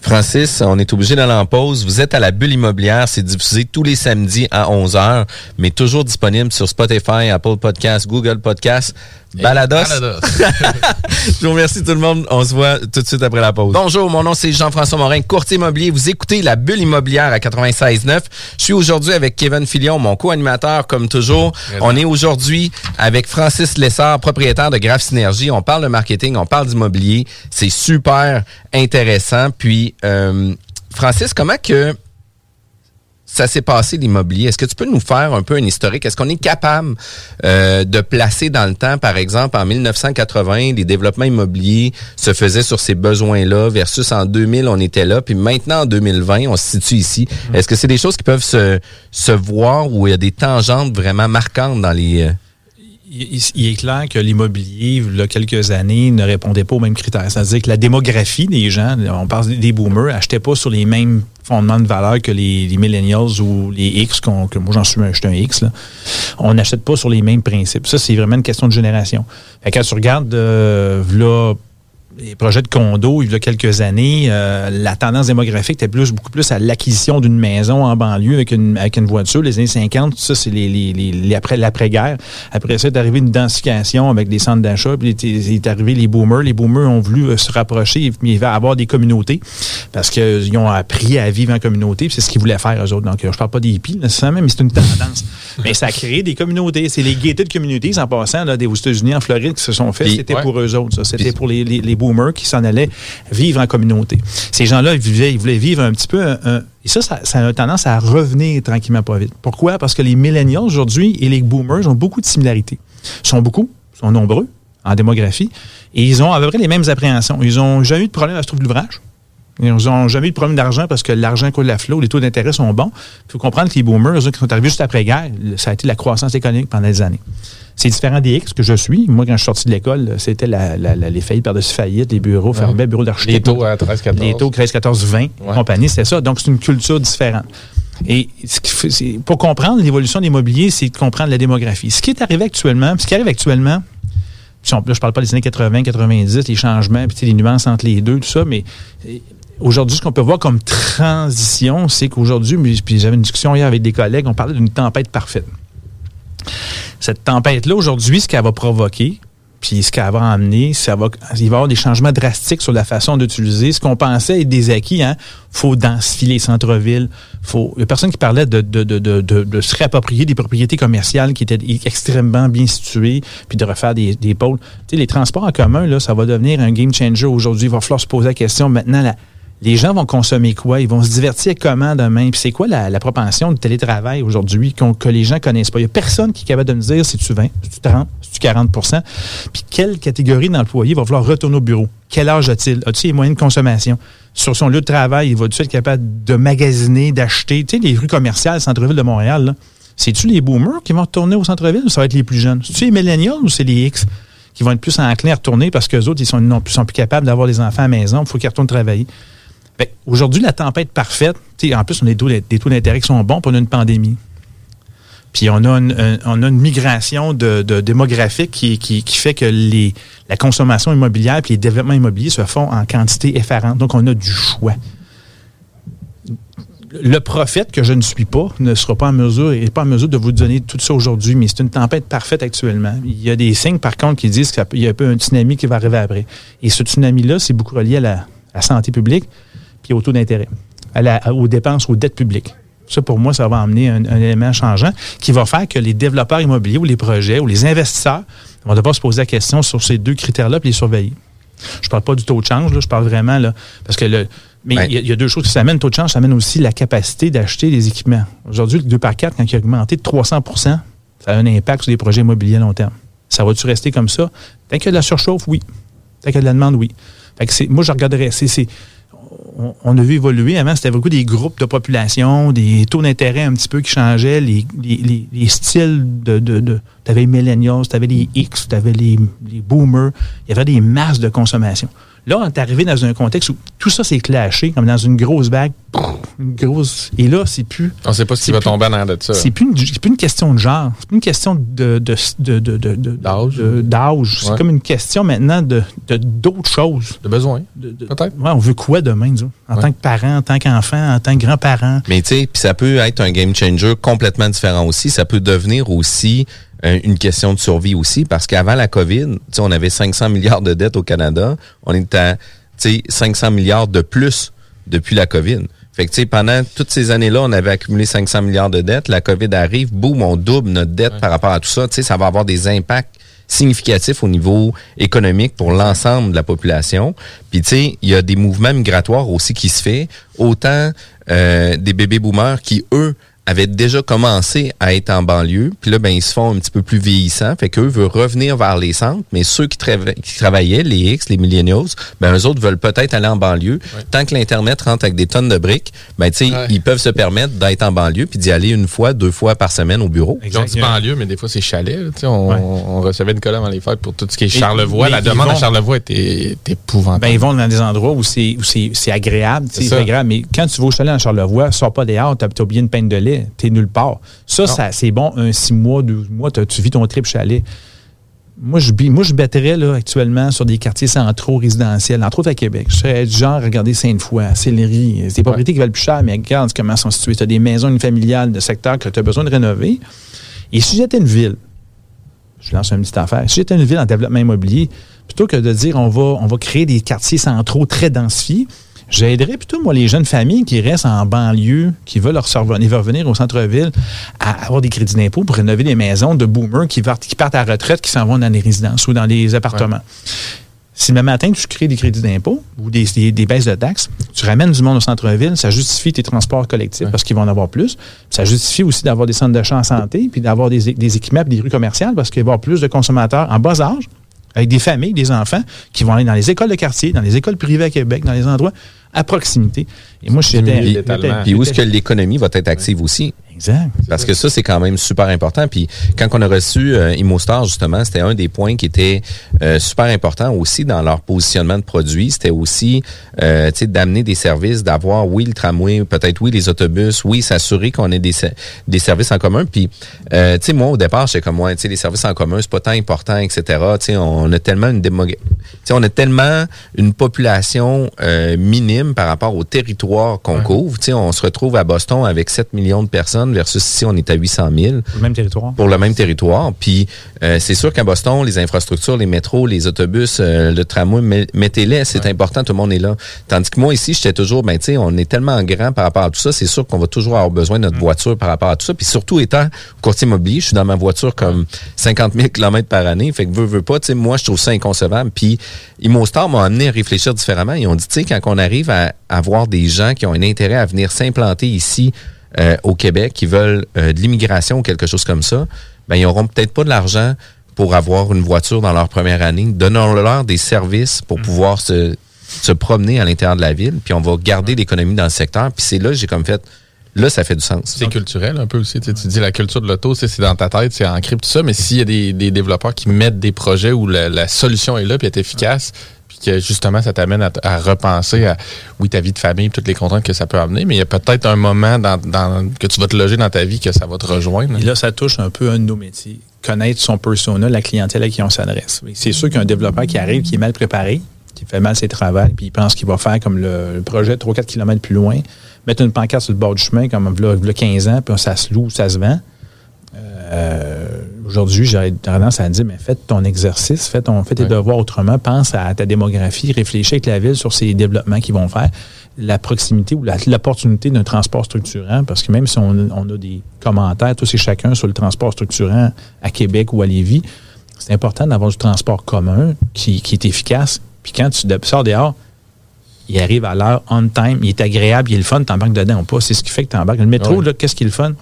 Francis, on est obligé d'aller en pause. Vous êtes à la bulle immobilière. C'est diffusé tous les samedis à 11h, mais toujours disponible sur Spotify, Apple Podcasts, Google Podcasts, Balados. Balados. (laughs) Je vous remercie tout le monde. On se voit tout de suite après la pause. Bonjour, mon nom c'est Jean-François Morin, courtier immobilier. Vous écoutez la bulle immobilière à 96.9. Je suis aujourd'hui avec Kevin Filion, mon co-animateur comme toujours. On est aujourd'hui avec Francis Lessard, propriétaire de Graph Synergie. On parle de marketing, on parle d'immobilier. C'est super intéressant. Puis, euh, Francis, comment que ça s'est passé l'immobilier? Est-ce que tu peux nous faire un peu un historique? Est-ce qu'on est capable euh, de placer dans le temps, par exemple, en 1980, les développements immobiliers se faisaient sur ces besoins-là, versus en 2000, on était là, puis maintenant en 2020, on se situe ici. Est-ce que c'est des choses qui peuvent se, se voir où il y a des tangentes vraiment marquantes dans les... Il, est clair que l'immobilier, il y a quelques années, ne répondait pas aux mêmes critères. C'est-à-dire que la démographie des gens, on parle des boomers, n'achetaient pas sur les mêmes fondements de valeur que les, millennials ou les X, qu'on- que moi j'en suis un, X. On n'achète pas sur les mêmes principes. Ça, c'est vraiment une question de génération. Quand tu regardes euh, là, les projets de condos, il y a quelques années, euh, la tendance démographique était plus, beaucoup plus à l'acquisition d'une maison en banlieue avec une, avec une voiture. Les années 50, ça, c'est les, les, les- les après, l'après-guerre. Après ça, est arrivé une densification avec des centres d'achat. Puis il est, arrivé les boomers. Les boomers ont voulu euh, se rapprocher, va avoir des communautés parce qu'ils ont appris à vivre en communauté. puis C'est ce qu'ils voulaient faire, eux autres. Donc, euh, je parle pas des hippies, nécessairement, mais c'est une tendance. mais ça a créé des communautés. C'est les gated communities, en passant, là, des, aux États-Unis, en Floride, qui se sont fait. Puis- C'était ouais. pour eux autres, ça. C'était pour les, les, les qui s'en allaient vivre en communauté. Ces gens-là, ils, voulaient vivre un petit peu. un- et ça, ça, a tendance à revenir tranquillement pas vite. Pourquoi? Parce que les millennials aujourd'hui et les boomers ont beaucoup de similarités. Ils sont beaucoup, ils sont nombreux en démographie, et ils ont à peu près les mêmes appréhensions. Ils n'ont jamais eu de problème à se trouver l'ouvrage. Ils n'ont jamais eu de problème d'argent parce que l'argent coule à flot, les taux d'intérêt sont bons. Il faut comprendre que les boomers, eux, qui sont arrivés juste après-guerre, ça a été la croissance économique pendant des années. C'est différent des X que je suis. Moi, quand je suis sorti de l'école, c'était la, la- la- les faillites par-dessus faillites, les bureaux fermés, bureaux d'architecte. Les taux à 13, 14. Les taux 13, 14, 20, compagnie, c'était ça. Donc, c'est une culture différente. Et ce qui c'est- pour comprendre l'évolution de l'immobilier, c'est de comprendre la démographie. Ce qui est arrivé actuellement, ce qui arrive actuellement, là, je parle pas des années 80, 90, les changements, puis tu sais, les nuances entre les deux, tout ça, mais aujourd'hui, ce qu'on peut voir comme transition, c'est qu'aujourd'hui, puis- j'avais une discussion hier avec des collègues, on parlait d'une tempête parfaite. Cette tempête-là, aujourd'hui, ce qu'elle va provoquer, puis ce qu'elle va amener, ça va, il va y avoir des changements drastiques sur la façon d'utiliser. Ce qu'on pensait être des acquis, hein, faut densifier les centres-villes. Faut, il y a personne qui parlait de, de, de, de, de- de se réapproprier des propriétés commerciales qui étaient extrêmement bien situées, puis de refaire des, des pôles. Tu sais, les transports en commun, là, ça va devenir un game changer aujourd'hui. Il va falloir se poser la question maintenant, la, les gens vont consommer quoi? Ils vont se divertir comment demain? Puis c'est quoi la, propension de télétravail aujourd'hui que les gens connaissent pas? Il n'y a personne qui est capable de me dire si tu 20, si tu 30, si tu 40% Puis quelle catégorie d'employés va vouloir retourner au bureau? Quel âge a-t-il? As-tu les moyens de consommation? Sur son lieu de travail, il va-tu être capable de magasiner, d'acheter? Tu sais, les rues commerciales, centre-ville de Montréal, c'est-tu les boomers qui vont retourner au centre-ville ou ça va être les plus jeunes? C'est-tu les millennials ou c'est les X qui vont être plus enclins à retourner parce qu'eux autres, ils sont, sont plus capables d'avoir des enfants à la maison, il faut qu'ils retournent travailler? Que Aujourd'hui, la tempête parfaite, en plus, on a des taux, d'intérêt qui sont bons, puis on a une pandémie. Puis on a une, un- on a une migration démographique qui, fait que la consommation immobilière puis les développements immobiliers se font en quantité effarante. Donc, on a du choix. Le prophète que je ne suis pas ne sera pas en mesure, n'est pas en mesure de vous donner tout ça aujourd'hui, mais c'est une tempête parfaite actuellement. Il y a des signes, par contre, qui disent qu'il y a un peu un tsunami qui va arriver après. Et ce tsunami-là, c'est beaucoup relié à la santé publique puis au taux d'intérêt, aux dépenses, aux dettes publiques. Ça, pour moi, ça va amener un, un élément changeant qui va faire que les développeurs immobiliers ou les projets ou les investisseurs vont devoir se poser la question sur ces deux critères-là puis les surveiller. Je parle pas du taux de change, là, je parle vraiment, là, parce que le. Mais il y a- il y, a deux choses qui s'amènent. Le taux de change, ça amène aussi la capacité d'acheter des équipements. Aujourd'hui, le 2 par 4, quand il a augmenté de 300% ça a un impact sur les projets immobiliers à long terme. Ça va-tu rester comme ça? Tant qu'il y a de la surchauffe, oui. Tant qu'il y a de la demande, oui. Fait que moi, je regarderais. c'est- on, a vu évoluer. Avant, c'était beaucoup des groupes de population, des taux d'intérêt un petit peu qui changeaient, les, les- les- les styles de. tu avais les millennials, tu avais les X, tu avais les, boomers. Il y avait des masses de consommation. Là, on est arrivé dans un contexte où tout ça s'est clashé, comme dans une grosse bague, une grosse. Et là, c'est plus. On sait pas ce qui va plus- tomber en arrière de ça. C'est plus, une- c'est plus une question de genre. C'est plus une question de, de, de, de- de- de- de- d'âge. C'est Ouais. comme une question maintenant de, de- d'autres choses. De besoin. Peut-être. Ouais, on veut quoi demain, autres? en Ouais. tant que parent, en tant qu'enfant, en tant que grand-parent? Mais tu sais, puis ça peut être un game changer complètement différent aussi. Ça peut devenir aussi euh, une question de survie aussi, parce qu'avant la COVID, tu sais, on avait 500 milliards de dettes au Canada. On est à, tu sais, 500 milliards de plus depuis la COVID. Fait que, tu sais, pendant toutes ces années-là, on avait accumulé 500 milliards de dettes. La COVID arrive, boum, on double notre dette par rapport à tout ça. Tu sais, ça va avoir des impacts significatifs au niveau économique pour l'ensemble de la population. Puis, tu sais, il y a des mouvements migratoires aussi qui se fait. Autant euh, des bébés boomers qui, eux, avaient déjà commencé à être en banlieue, puis là, ben, ils se font un petit peu plus vieillissants, fait qu'eux veulent revenir vers les centres, mais ceux qui, trava- qui travaillaient, les X, les millennials, ben, eux autres veulent peut-être aller en banlieue. Tant que l'Internet rentre avec des tonnes de briques, ben, tu sais, ils peuvent se permettre d'être en banlieue, puis d'y aller une fois, deux fois par semaine au bureau. Ils ont dit banlieue, mais des fois, c'est chalet. là, tu sais, On, on recevait Nicolas avant les fêtes pour tout ce qui est Charlevoix. La demande à Charlevoix était, était épouvantable. Ben, ils vont dans des endroits où c'est, où c'est, c'est agréable. C'est agréable. Mais quand tu vas au chalet en Charlevoix, sors pas dehors, t'as, t'as oublié une peine de lait, t'es nulle part. Ça, ça c'est bon, un six mois, 12 mois, tu vis ton trip chalet. Moi, je, moi, je battrais là, actuellement sur des quartiers centraux résidentiels, entre autres à Québec. Je serais du genre, regardez Sainte-Foy, Sillery. C'est des propriétés qui valent plus cher, mais regarde comment elles sont situées. Tu as des maisons familiales de secteurs que tu as besoin de rénover. Et si j'étais une ville, je lance une petite affaire. Si j'étais une ville en développement immobilier, plutôt que de dire on va, on va créer des quartiers centraux très densifiés, j'aiderais plutôt, moi, les jeunes familles qui restent en banlieue, qui veulent leur revenir, revenir au centre-ville, à avoir des crédits d'impôt pour rénover des maisons de boomers qui partent, qui partent à la retraite, qui s'en vont dans les résidences ou dans les appartements. Si le matin, tu crées des crédits d'impôt ou des, des- des baisses de taxes, tu ramènes du monde au centre-ville, ça justifie tes transports collectifs parce qu'ils vont en avoir plus. Ça justifie aussi d'avoir des centres d'achat en santé, puis d'avoir des, des équipements et des rues commerciales parce qu'il va y avoir plus de consommateurs en bas âge, avec des familles, des enfants, qui vont aller dans les écoles de quartier, dans les écoles privées à Québec, dans les endroits à proximité. Et moi, j'étais... Puis, où est-ce que l'économie va être active aussi? Exact. Parce que ça, c'est quand même super important. Puis quand on a reçu euh, ImmoStar, justement, c'était un des points qui était euh, super important aussi dans leur positionnement de produits. C'était aussi euh, d'amener des services, d'avoir, oui, le tramway, peut-être oui, les autobus, oui, s'assurer qu'on ait des, des services en commun. Puis, euh, tu sais, moi, au départ, j'étais comme, moi, tu sais, les services en commun, c'est pas tant important, etc. Tu sais, on a tellement une démo- on a tellement une population minime par rapport au territoire qu'on couvre. Tu sais, on se retrouve à Boston avec 7 millions de personnes versus ici, on est à 800 000 Pour le même territoire. pour le même territoire. Puis euh, c'est sûr qu'à Boston, les infrastructures, les métros, les autobus, euh, le tramway, met- mettez-les, c'est important, tout le monde est là. Tandis que moi ici, j'étais toujours, ben tu sais, on est tellement grand par rapport à tout ça, c'est sûr qu'on va toujours avoir besoin de notre voiture par rapport à tout ça. Puis surtout étant courtier immobilier, je suis dans ma voiture comme 50 000 km par année, fait que veux, veux pas, tu sais, moi je trouve ça inconcevable. Puis ImmoStar m'a amené à réfléchir différemment. Ils ont dit, tu sais, quand on arrive à avoir des gens qui ont un intérêt à venir s'implanter ici euh, au Québec, qui veulent euh, de l'immigration ou quelque chose comme ça, ben ils auront peut-être pas de l'argent pour avoir une voiture dans leur première année. Donnons-leur des services pour pouvoir se, se promener à l'intérieur de la ville, puis on va garder l'économie dans le secteur. Puis c'est là que j'ai comme fait, là, ça fait du sens. C'est culturel un peu aussi. Tu, sais, tu dis la culture de l'auto, c'est dans ta tête, c'est ancré tout ça. Mais s'il y a des, des développeurs qui mettent des projets où la, la solution est là puis est efficace, que justement ça t'amène à, repenser à ta vie de famille, toutes les contraintes que ça peut amener, mais il y a peut-être un moment dans, que tu vas te loger dans ta vie que ça va te rejoindre. Là, ça touche un peu un de nos métiers. Connaître son persona, la clientèle à qui on s'adresse. C'est sûr qu'un développeur qui arrive, qui est mal préparé, qui fait mal ses travaux, puis il pense qu'il va faire comme le, le projet 3-4 km plus loin, mettre une pancarte sur le bord du chemin comme a 15 ans, puis ça se loue, ça se vend. Euh, Aujourd'hui, j'aurais tendance à dire, mais fais ton exercice, fais, ton, fais tes devoirs autrement, pense à ta démographie, réfléchis avec la ville sur ces développements qu'ils vont faire, la proximité ou l'opportunité d'un transport structurant, parce que même si on, on a des commentaires, tous et chacun, sur le transport structurant à Québec ou à Lévis, c'est important d'avoir du transport commun qui, qui est efficace. Puis quand tu sors dehors, il arrive à l'heure, on time, il est agréable, il est le fun, t'embarques dedans ou pas. C'est ce qui fait que t'embarques. Le métro, Ouais. là, qu'est-ce qui est le fun?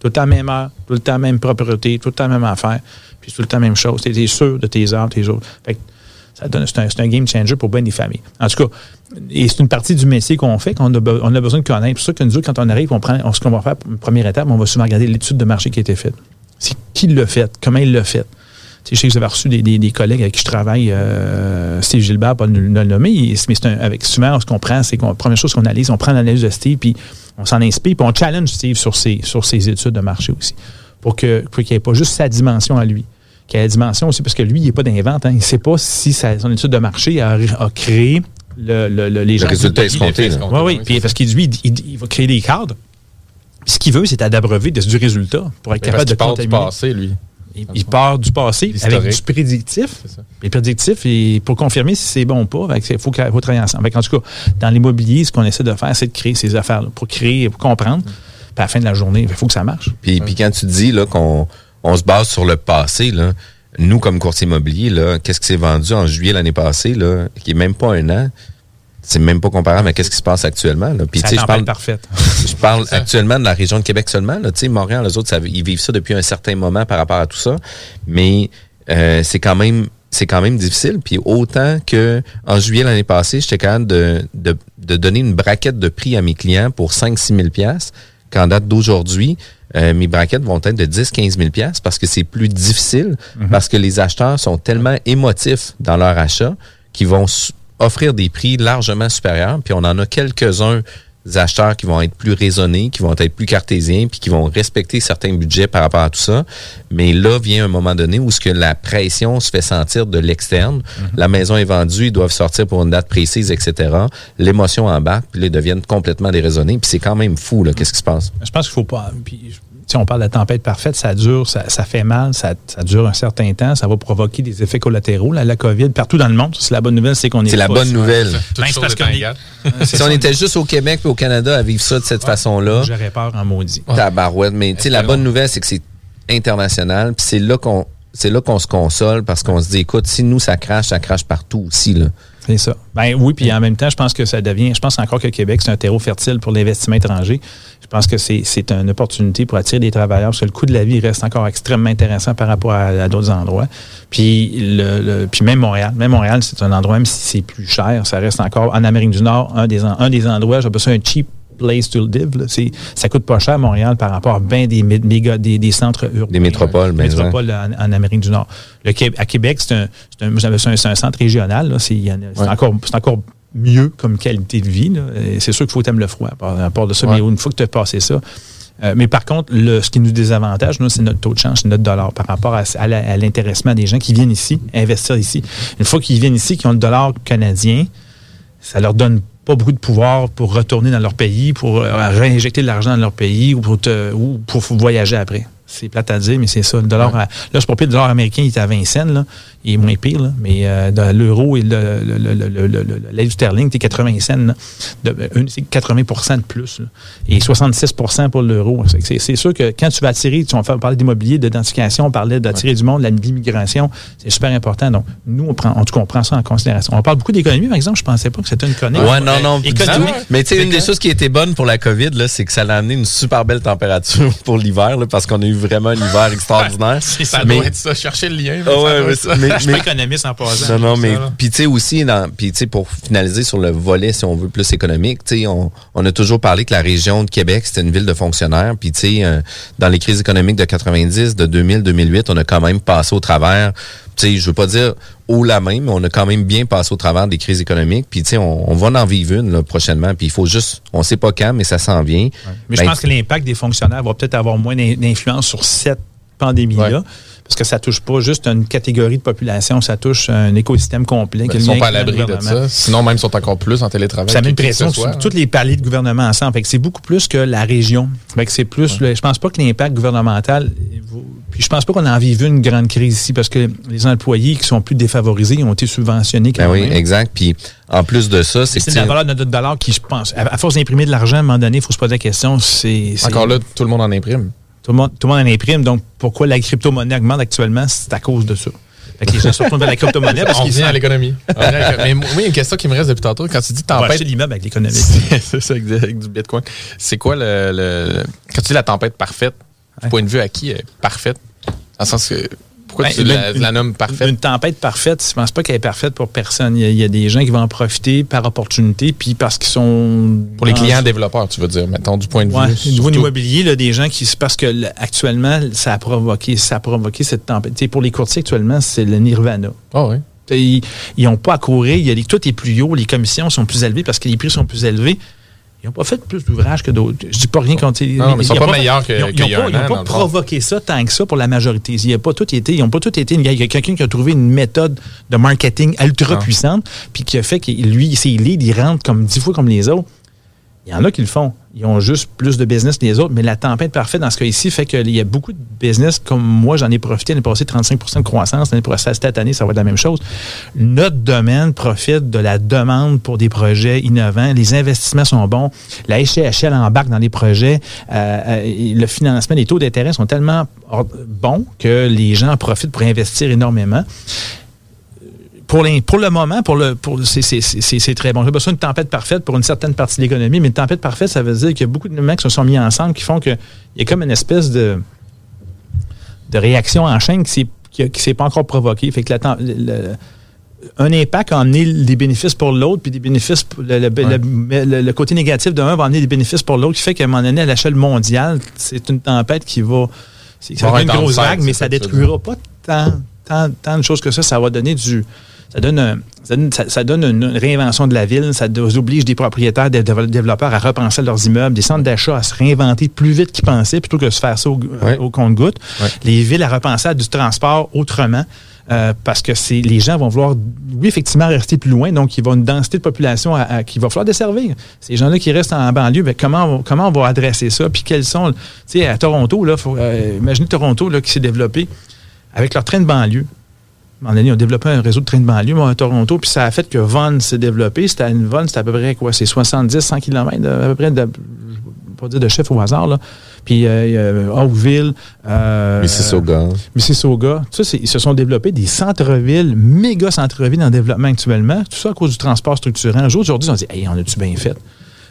Tout le temps même heure, tout le temps même propreté, tout le temps même affaire, puis tout le temps même chose. T'es t'es sûr de tes heures, tes jours. Fait que ça donne, c'est, un, game changer pour bien des familles. En tout cas, et c'est une partie du métier qu'on fait, qu'on a, on a besoin de connaître. C'est pour ça que nous, autres, quand on arrive, on prend, on- ce qu'on va faire, une première étape, on va souvent regarder l'étude de marché qui a été faite. C'est qui l'a fait, comment il l'a fait. Je sais que vous avez reçu des, des- des collègues avec qui je travaille, euh, Steve Gilbert, pas de le le nommer, mais c'est un- avec souvent, ce qu'on prend, c'est qu'on, la première chose qu'on analyse, on prend l'analyse de Steve, puis on s'en inspire, puis on challenge Steve sur ses, sur ses études de marché aussi, pour que pour qu'il n'y ait pas juste sa dimension à lui, qu'il y ait la dimension aussi, parce que lui, il n'est pas d'invente, hein, il ne sait pas si sa- son étude de marché a, a créé le, le- le- les gens. résultat escompté. Oui, oui, puis parce qu'il lui, il, il- il va créer des cadres. Ce qu'il veut, c'est à d'abreuver du résultat pour être Mais capable parce de du contaminer. passé, lui. Il, il part du passé avec du prédictif. Les prédictifs, et pour confirmer si c'est bon ou pas, il faut, qu'il faut travailler ensemble. Fait en tout cas, dans l'immobilier, ce qu'on essaie de faire, c'est de créer ces affaires-là pour créer, pour comprendre. Puis à la fin de la journée, il faut que ça marche. Puis, puis quand tu dis qu'on on se base sur le passé, là, nous, comme courtier immobilier, qu'est-ce qui s'est vendu en juillet l'année passée, là, qui est même pas un an, c'est même pas comparable à qu'est-ce qui se passe actuellement. Là? Puis, C'est tu sais, la je parle, parfaite. je parle (laughs) actuellement de la région de Québec seulement. Là. Tu sais, Montréal, les autres, ça- ils vivent ça depuis un certain moment par rapport à tout ça. Mais euh, c'est quand même c'est quand même difficile. Puis autant que en juillet l'année passée, j'étais capable de, de, de donner une braquette de prix à mes clients pour 5-6 000 piastres, qu'en date d'aujourd'hui, euh, mes braquettes vont être de 10-15 000 piastres parce que c'est plus difficile, parce que les acheteurs sont tellement émotifs dans leur achat qu'ils vont offrir des prix largement supérieurs. Puis on en a quelques-uns des acheteurs qui vont être plus raisonnés, qui vont être plus cartésiens, puis qui vont respecter certains budgets par rapport à tout ça. Mais là vient un moment donné où ce que la pression se fait sentir de l'externe. La maison est vendue, ils doivent sortir pour une date précise, etc. L'émotion embarque, puis ils deviennent complètement déraisonnés. Puis c'est quand même fou, là, qu'est-ce qui se passe. Je pense qu'il faut pas. Puis, on parle de la tempête parfaite, ça dure, ça, ça fait mal, ça, ça dure un certain temps, ça va provoquer des effets collatéraux. La, la COVID, partout dans le monde, c'est la bonne nouvelle, c'est qu'on est. C'est la pas- bonne nouvelle. Ben, parce est- Si on était juste au Québec et au Canada à vivre ça de cette façon-là, J'aurais peur en maudit. Tabarouette. Mais tu sais, la bonne nouvelle, c'est que c'est international. Puis c'est là qu'on c'est là qu'on se console parce qu'on se dit, écoute, si nous, ça crache, ça crache partout aussi. Là. C'est ça. Ben oui, puis en même temps, je pense que ça devient, je pense encore que Québec, c'est un terreau fertile pour l'investissement étranger. Je pense que c'est une opportunité pour attirer des travailleurs parce que le coût de la vie reste encore extrêmement intéressant par rapport à, d'autres endroits. Puis, le, le- puis même Montréal, même Montréal, c'est un endroit, même si c'est plus cher, ça reste encore en Amérique du Nord, un des, un des endroits, j'appelle ça un cheap place to live. C'est- Ça coûte pas cher Montréal par rapport à bien des, méga, des, des centres urbains. Des métropoles, ben, métropoles en, en Amérique du Nord. Le à Québec, c'est un, un, un, centre régional. C'est, Ouais. encore, c'est encore mieux comme qualité de vie. C'est sûr qu'il faut t'aimer le froid, à part, à de ça. Ouais. Mais une fois que tu as passé ça, euh, mais par contre, le, ce qui nous désavantage, c'est notre taux de change, c'est notre dollar par rapport à, à à l'intéressement des gens qui viennent ici, investir ici. Une fois qu'ils viennent ici, qui ont le dollar canadien, ça leur donne pas beaucoup de pouvoir pour retourner dans leur pays, pour euh, réinjecter de l'argent dans leur pays ou pour, te- ou pour voyager après. C'est plate à dire, mais c'est ça. Le dollar, à- là, je pas pire, le dollar américain, il est à 20 cents, là. Il est moins pire, là. Mais euh, l'euro et le, le, le, le, le, sterling, c'est 80 cents, une- c'est 80% de plus, là. Et 66% pour l'euro. C'est- sûr que quand tu vas attirer, tu vas faire parler d'immobilier, d'identification, on parlait d'attirer du monde, de l'immigration, c'est super important. Donc, nous, on prend, en tout cas, on prend ça en considération. On parle beaucoup d'économie, par exemple. Je pensais pas que c'était une chronique. Ouais, non, non. Économique. Mais tu sais, une des choses qui était bonne pour la COVID, là, c'est que ça a amené une super belle température (laughs) pour l'hiver, parce qu'on a eu vraiment un hiver extraordinaire. (laughs) Ça Mais- doit être ça. Chercher le lien. Ah ouais, mais, ça. mais- Je suis pas mais- économiste en passant. Non, non, mais puis tu sais aussi, dans, puis tu sais pour finaliser sur le volet, si on veut plus économique, tu sais, on, on a toujours parlé que la région de Québec c'était une ville de fonctionnaires, puis tu sais, euh, dans les crises économiques de 90, de 2000, 2008, on a quand même passé au travers. Sais, je veux pas dire haut la main, mais on a quand même bien passé au travers des crises économiques. Puis tu sais, on, on va en vivre une là, prochainement. Puis il faut juste, on sait pas quand, mais ça s'en vient. Mais je Ben, pense que l'impact des fonctionnaires va peut-être avoir moins d'in- d'influence sur cette pandémie-là. Parce que ça touche pas juste une catégorie de population, ça touche un écosystème complet. Ben, Ils est sont pas à l'abri de ça. Sinon, même, ils sont encore plus en télétravail. Ça met une pression sur tous les paliers de gouvernement ensemble. Fait que c'est beaucoup plus que la région. Fait que c'est plus. le- je pense pas que l'impact gouvernemental. Puis je pense pas qu'on en vive une grande crise ici parce que les employés qui sont plus défavorisés ont été subventionnés quand Ben oui, même. exact. Puis en plus de ça, c'est C'est la valeur de notre dollar qui, je pense, à à force d'imprimer de l'argent, à un moment donné, il faut se poser la question. C'est- Encore là, tout le monde en imprime. Tout le monde, tout le monde en imprime. Donc, pourquoi la crypto-monnaie augmente actuellement? C'est à cause de ça. Fait que les gens se retournent vers la crypto-monnaie parce qu'ils revient à l'économie. (laughs) Mais moi, il y a une question qui me reste depuis tantôt. Quand tu dis tempête. acheter l'immeuble avec l'économie. (laughs) c'est ça, avec, du bitcoin. C'est quoi le, Quand tu dis la tempête parfaite, du point de vue à qui est parfaite? Dans le sens que Pourquoi Ben, tu la, la nommes parfaite? Une tempête parfaite, je pense pas qu'elle est parfaite pour personne. Il y, a, il y a des gens qui vont en profiter par opportunité, puis parce qu'ils sont... Pour les clients développeurs, tu veux dire, mettons, du point de Ouais, vue. au niveau immobilier, là, des gens qui parce que là, actuellement, ça a provoqué, ça a provoqué cette tempête. Tu sais, pour les courtiers actuellement, c'est le nirvana. Ah oui. Tu sais, Ils n'ont pas à courir, il y a tout est plus haut, les commissions sont plus élevées parce que les prix sont plus élevés. Ils n'ont pas fait plus d'ouvrages que d'autres. Je dis pas rien quand ils Non, mais ils sont pas meilleurs que- Ils n'ont pas, ils ont pas provoqué ça tant que ça pour la majorité. Il y a pas tout été, ils n'ont pas tout été. Il y a quelqu'un qui a trouvé une méthode de marketing ultra puissante, puis qui a fait que lui, ses leads, ils rentrent comme dix fois comme les autres. Il y en a qui le font. Ils ont juste plus de business que les autres, mais la tempête parfaite dans ce cas ici fait qu'il y a beaucoup de business, comme moi, j'en ai profité l'année passée, 35% de croissance. L'année prochaine, cette année, ça va être la même chose. Notre domaine profite de la demande pour des projets innovants. Les investissements sont bons. La HCHL embarque dans les projets. Euh, euh, le financement, les taux d'intérêt sont tellement bons que les gens en profitent pour investir énormément pour, les- pour le moment, pour le, pour, c'est, très bon. J'ai besoin d'une tempête parfaite pour une certaine partie de l'économie, mais une tempête parfaite, ça veut dire qu'il y a beaucoup de mecs qui se sont mis ensemble qui font qu'il y a comme une espèce de, de réaction en chaîne qui ne s'est pas encore provoquée. Fait que la le- un impact a amené des bénéfices pour l'autre, puis des bénéfices, pour le, le- le- le- le côté négatif d'un va amener des bénéfices pour l'autre, qui fait qu'à un moment donné, à l'échelle mondiale, c'est une tempête qui va. C'est ça Va va être une grosse vague, mais ça veux détruira pas tant, tant, tant de choses que ça. Ça va donner du. Ça donne, un- ça donne, ça- ça donne une réinvention de la ville. Ça oblige des propriétaires, des développeurs à repenser leurs immeubles, des centres d'achat à se réinventer plus vite qu'ils pensaient plutôt que de se faire ça au, Ouais. au compte-goutte. Les villes à repenser à du transport autrement. euh, parce que c'est les gens vont vouloir, oui, effectivement, rester plus loin. Donc, il va y avoir une densité de population à- à- qu'il va falloir desservir. Ces gens-là qui restent en banlieue, ben, comment, on, comment on va adresser ça? Puis, quels sont. Tu sais, à Toronto, là, faut, euh, imaginez Toronto là, qui s'est développé avec leur train de banlieue. Donné, ils ont développé un réseau de trains de banlieue à Toronto, puis ça a fait que Vaughan s'est développé. C'était une Vaughan, c'était à peu près quoi? C'est 70, 100 km, à peu près, de, je vais pas dire de chef au hasard, là. Puis euh, euh, Oakville, euh, Mississauga. Mississauga, tout ça, ils se sont développés des centres-villes, méga centres-villes en développement actuellement. Tout ça à cause du transport structurant. Aujourd'hui, on se dit, hey, on a-tu bien fait?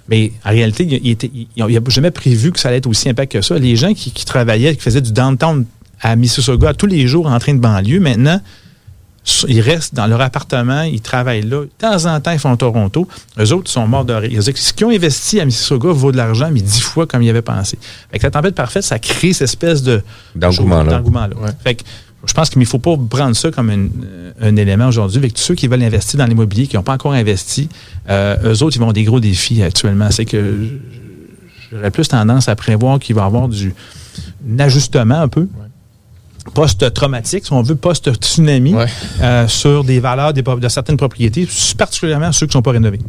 Mais en réalité, il n'y a, jamais prévu que ça allait être aussi impact que ça. Les gens qui, qui travaillaient, qui faisaient du downtown à Mississauga tous les jours en train de banlieue, maintenant, ils restent dans leur appartement, ils travaillent là. De temps en temps, ils font Toronto. Eux autres, ils sont morts de rire. Ils disent que Ce qu'ils ont investi à Mississauga vaut de l'argent, mais dix fois comme ils avaient pensé. Fait que la tempête parfaite, ça crée cette espèce de D'engouement-là. Fait que je pense qu'il ne faut pas prendre ça comme un, euh, un élément aujourd'hui. Avec tous ceux qui veulent investir dans l'immobilier, qui n'ont pas encore investi, euh, eux autres, ils vont des gros défis actuellement. C'est que j'aurais plus tendance à prévoir qu'il va y avoir du un ajustement un peu. Post-traumatique, si on veut, post-tsunami, euh, sur des valeurs des de certaines propriétés, particulièrement ceux qui ne sont pas rénovés.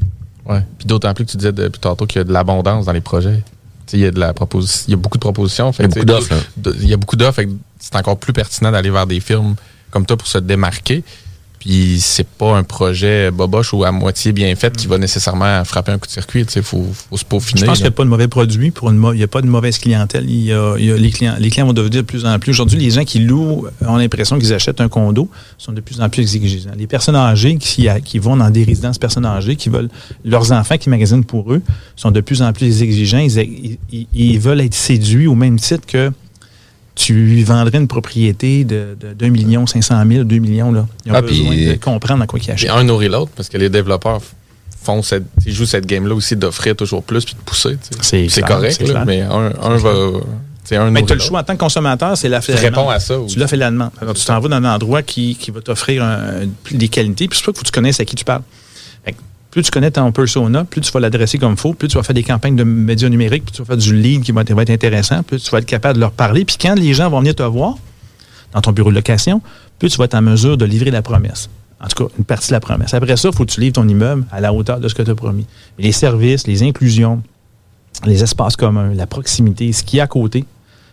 Ouais. Puis d'autant plus que tu disais depuis tantôt qu'il y a de l'abondance dans les projets. Il y a de la proposition, il y a beaucoup de propositions. Fait Il y a beaucoup d'offres, de- de- Il y a beaucoup d'offres. fait que C'est encore plus pertinent d'aller vers des firmes comme toi pour se démarquer. Puis c'est pas un projet boboche ou à moitié bien fait qui va nécessairement frapper un coup de circuit. Il faut, faut se peaufiner. Je pense qu'il n'y a pas de mauvais produit pour une il n'y a pas de mauvaise clientèle. Il y a, il y a les clients, les clients vont devenir de plus en plus. Aujourd'hui, les gens qui louent ont l'impression qu'ils achètent un condo, sont de plus en plus exigeants. Les personnes âgées qui, qui vont dans des résidences personnes âgées, qui veulent leurs enfants qui magasinent pour eux, sont de plus en plus exigeants. Ils, ils- ils veulent être séduits au même titre que tu vendrais une propriété de, de, d'un million, cinq cent mille, deux millions. Là. Ils ont Ah, besoin puis- de comprendre à quoi ils achètent. un nourrit l'autre parce que les développeurs font cette, ils jouent cette game-là aussi d'offrir toujours plus puis de pousser. C'est correct, là, mais un, un va. Un Mais tu as le choix en tant que consommateur, c'est la Tu réponds à ça Tu l'as fait la demande. Alors, tu t'en vas dans un endroit qui, qui va t'offrir des qualités, puis c'est pas qu'il faut que tu connaisses à qui tu parles. Plus tu connais ton persona, plus tu vas l'adresser comme il faut, plus tu vas faire des campagnes de médias numériques, plus tu vas faire du lead qui va être, va être intéressant, plus tu vas être capable de leur parler. Puis quand les gens vont venir te voir dans ton bureau de location, plus tu vas être en mesure de livrer la promesse. En tout cas, une partie de la promesse. Après ça, il faut que tu livres ton immeuble à la hauteur de ce que tu as promis. Les services, les inclusions, les espaces communs, la proximité, ce qu'il y a à côté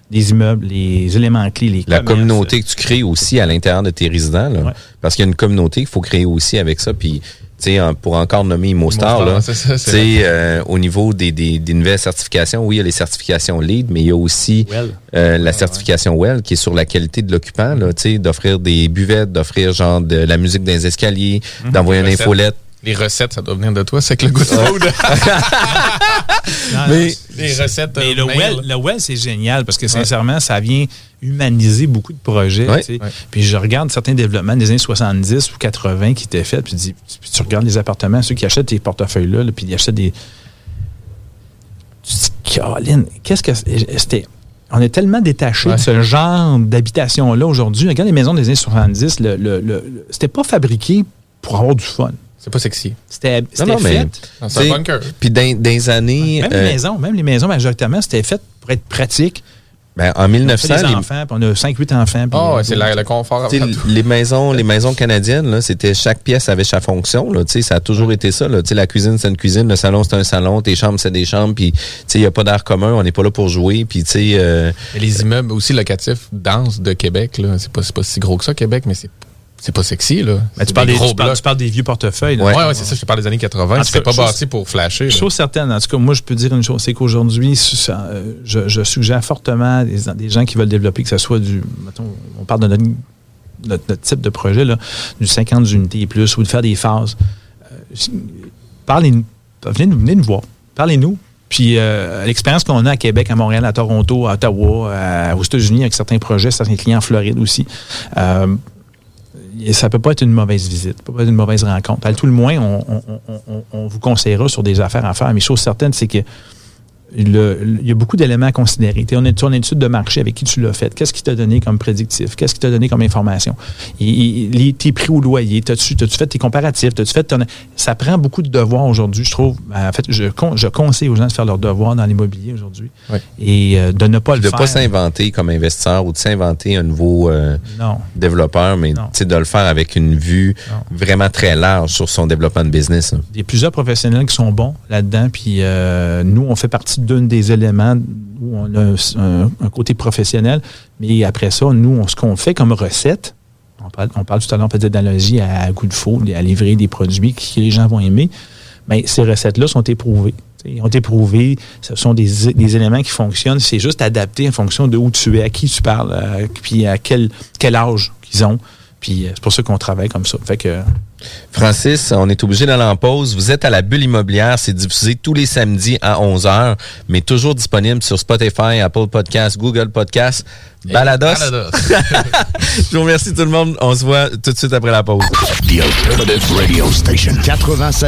des immeubles, les éléments clés, les La communauté que tu crées aussi à l'intérieur de tes résidents. là. Parce qu'il y a une communauté qu'il faut créer aussi avec ça. Puis, tu sais, en- pour encore nommer ImoStar, ImoStar, là, ça, euh, au niveau des, des, des nouvelles certifications, oui, il y a les certifications LEED, mais il y a aussi Well. euh, la certification WELL qui est sur la qualité de l'occupant, d'offrir des buvettes, d'offrir genre de la musique dans les escaliers, Mhm. d'envoyer une infolette Les recettes, ça doit venir de toi, c'est que le good food. (laughs) mais les recettes. Mais euh, le mail. well, le well, c'est génial parce que sincèrement, ça vient humaniser beaucoup de projets. Ouais. Ouais. Puis je regarde certains développements des années 70 ou 80 qui étaient faits, puis, dis- puis tu regardes les appartements, ceux qui achètent tes portefeuilles-là, là, puis ils achètent des. Tu te dis, Caroline, qu'est-ce que c'est- c'était. On est tellement détaché de ce genre d'habitation-là aujourd'hui. Regarde les maisons des années 70, le, le- le- le- c'était pas fabriqué pour avoir du fun. C'est pas sexy. C'était fait. Non, c'est un bunker. Puis dans, dans les années. Même euh, les maisons, même les maisons, majoritairement, c'était fait pour être pratique. ben, en On 1900, fait des les- enfants, puis on a 5-8 enfants. puis, Ah, ouais, euh, c'est la- le confort. Les maisons, les maisons canadiennes, là, c'était chaque pièce avait sa fonction. Là, Tu sais, ça a toujours été ça. Là. Tu sais, La cuisine, c'est une cuisine, le salon, c'est un salon, tes chambres, c'est des chambres. Puis, tu sais, il n'y a pas d'air commun, on n'est pas là pour jouer. Puis, tu sais, euh, les immeubles aussi locatifs denses de Québec, là, c'est pas, c'est pas si gros que ça, Québec, mais c'est, c'est pas sexy, là. C'est tu, parles des des, gros tu, parles, blocs. tu parles des vieux portefeuilles. là. Ouais, ouais, c'est ça, je te parle des années 80. En tout C'était pas bâti pour flasher. Chose certaine, en tout cas, moi, je peux dire une chose, c'est qu'aujourd'hui, euh, je, je suggère fortement des, des gens qui veulent développer, que ce soit du, mettons, on parle de notre, notre- notre type de projet, là, du 50 unités et plus, ou de faire des phases. Euh, parlez, venez, nous- venez nous voir. Parlez-nous. Puis euh, l'expérience qu'on a à Québec, à Montréal, à Toronto, à Ottawa, à- aux États-Unis, avec certains projets, certains clients en Floride aussi, euh, ça peut pas être une mauvaise visite, peut pas être une mauvaise rencontre. À tout le moins, on- on vous conseillera sur des affaires à faire. Mais chose certaine, c'est que le- le- il y a beaucoup d'éléments à considérer. On est sur une étude de marché avec qui tu l'as fait. Qu'est-ce qui t'a donné comme prédictif? Qu'est-ce qui t'a donné comme information? Et- et- les- tes prix au loyer, t'as-tu fait tes comparatifs? T'as-tu fait ton- Ça prend beaucoup de devoirs aujourd'hui, je trouve. En fait, je, con- je conseille aux gens de faire leurs devoirs dans l'immobilier aujourd'hui Ouais. et euh, de ne pas de le ne faire. pas s'inventer comme investisseur ou de s'inventer un nouveau euh, Non. développeur, mais de le faire avec une vue vraiment très large sur son développement de business. Il y a plusieurs professionnels qui sont bons là-dedans. Puis euh, nous, on fait partie d'un des éléments où on a un, côté professionnel. Mais après ça, nous, ce qu'on fait comme recette, on parle, on parle tout à l'heure peut-être d'analogie à coup de faux, à livrer des produits que les gens vont aimer. Mais ces recettes-là sont éprouvées. Ils ont été prouvées. Ce sont des, des éléments qui fonctionnent. C'est juste adapté en fonction de où tu es, à qui tu parles, euh, puis à quel, quel âge qu'ils ont. Puis euh, c'est pour ça qu'on travaille comme ça. Fait que Francis, on est obligé d'aller en pause. Vous êtes à la bulle immobilière. C'est diffusé tous les samedis à 11h, mais toujours disponible sur Spotify, Apple Podcasts, Google Podcasts, Balados. Balados. (laughs) Je vous remercie tout le monde. On se voit tout de suite après la pause. The Alternative Radio Station. 87.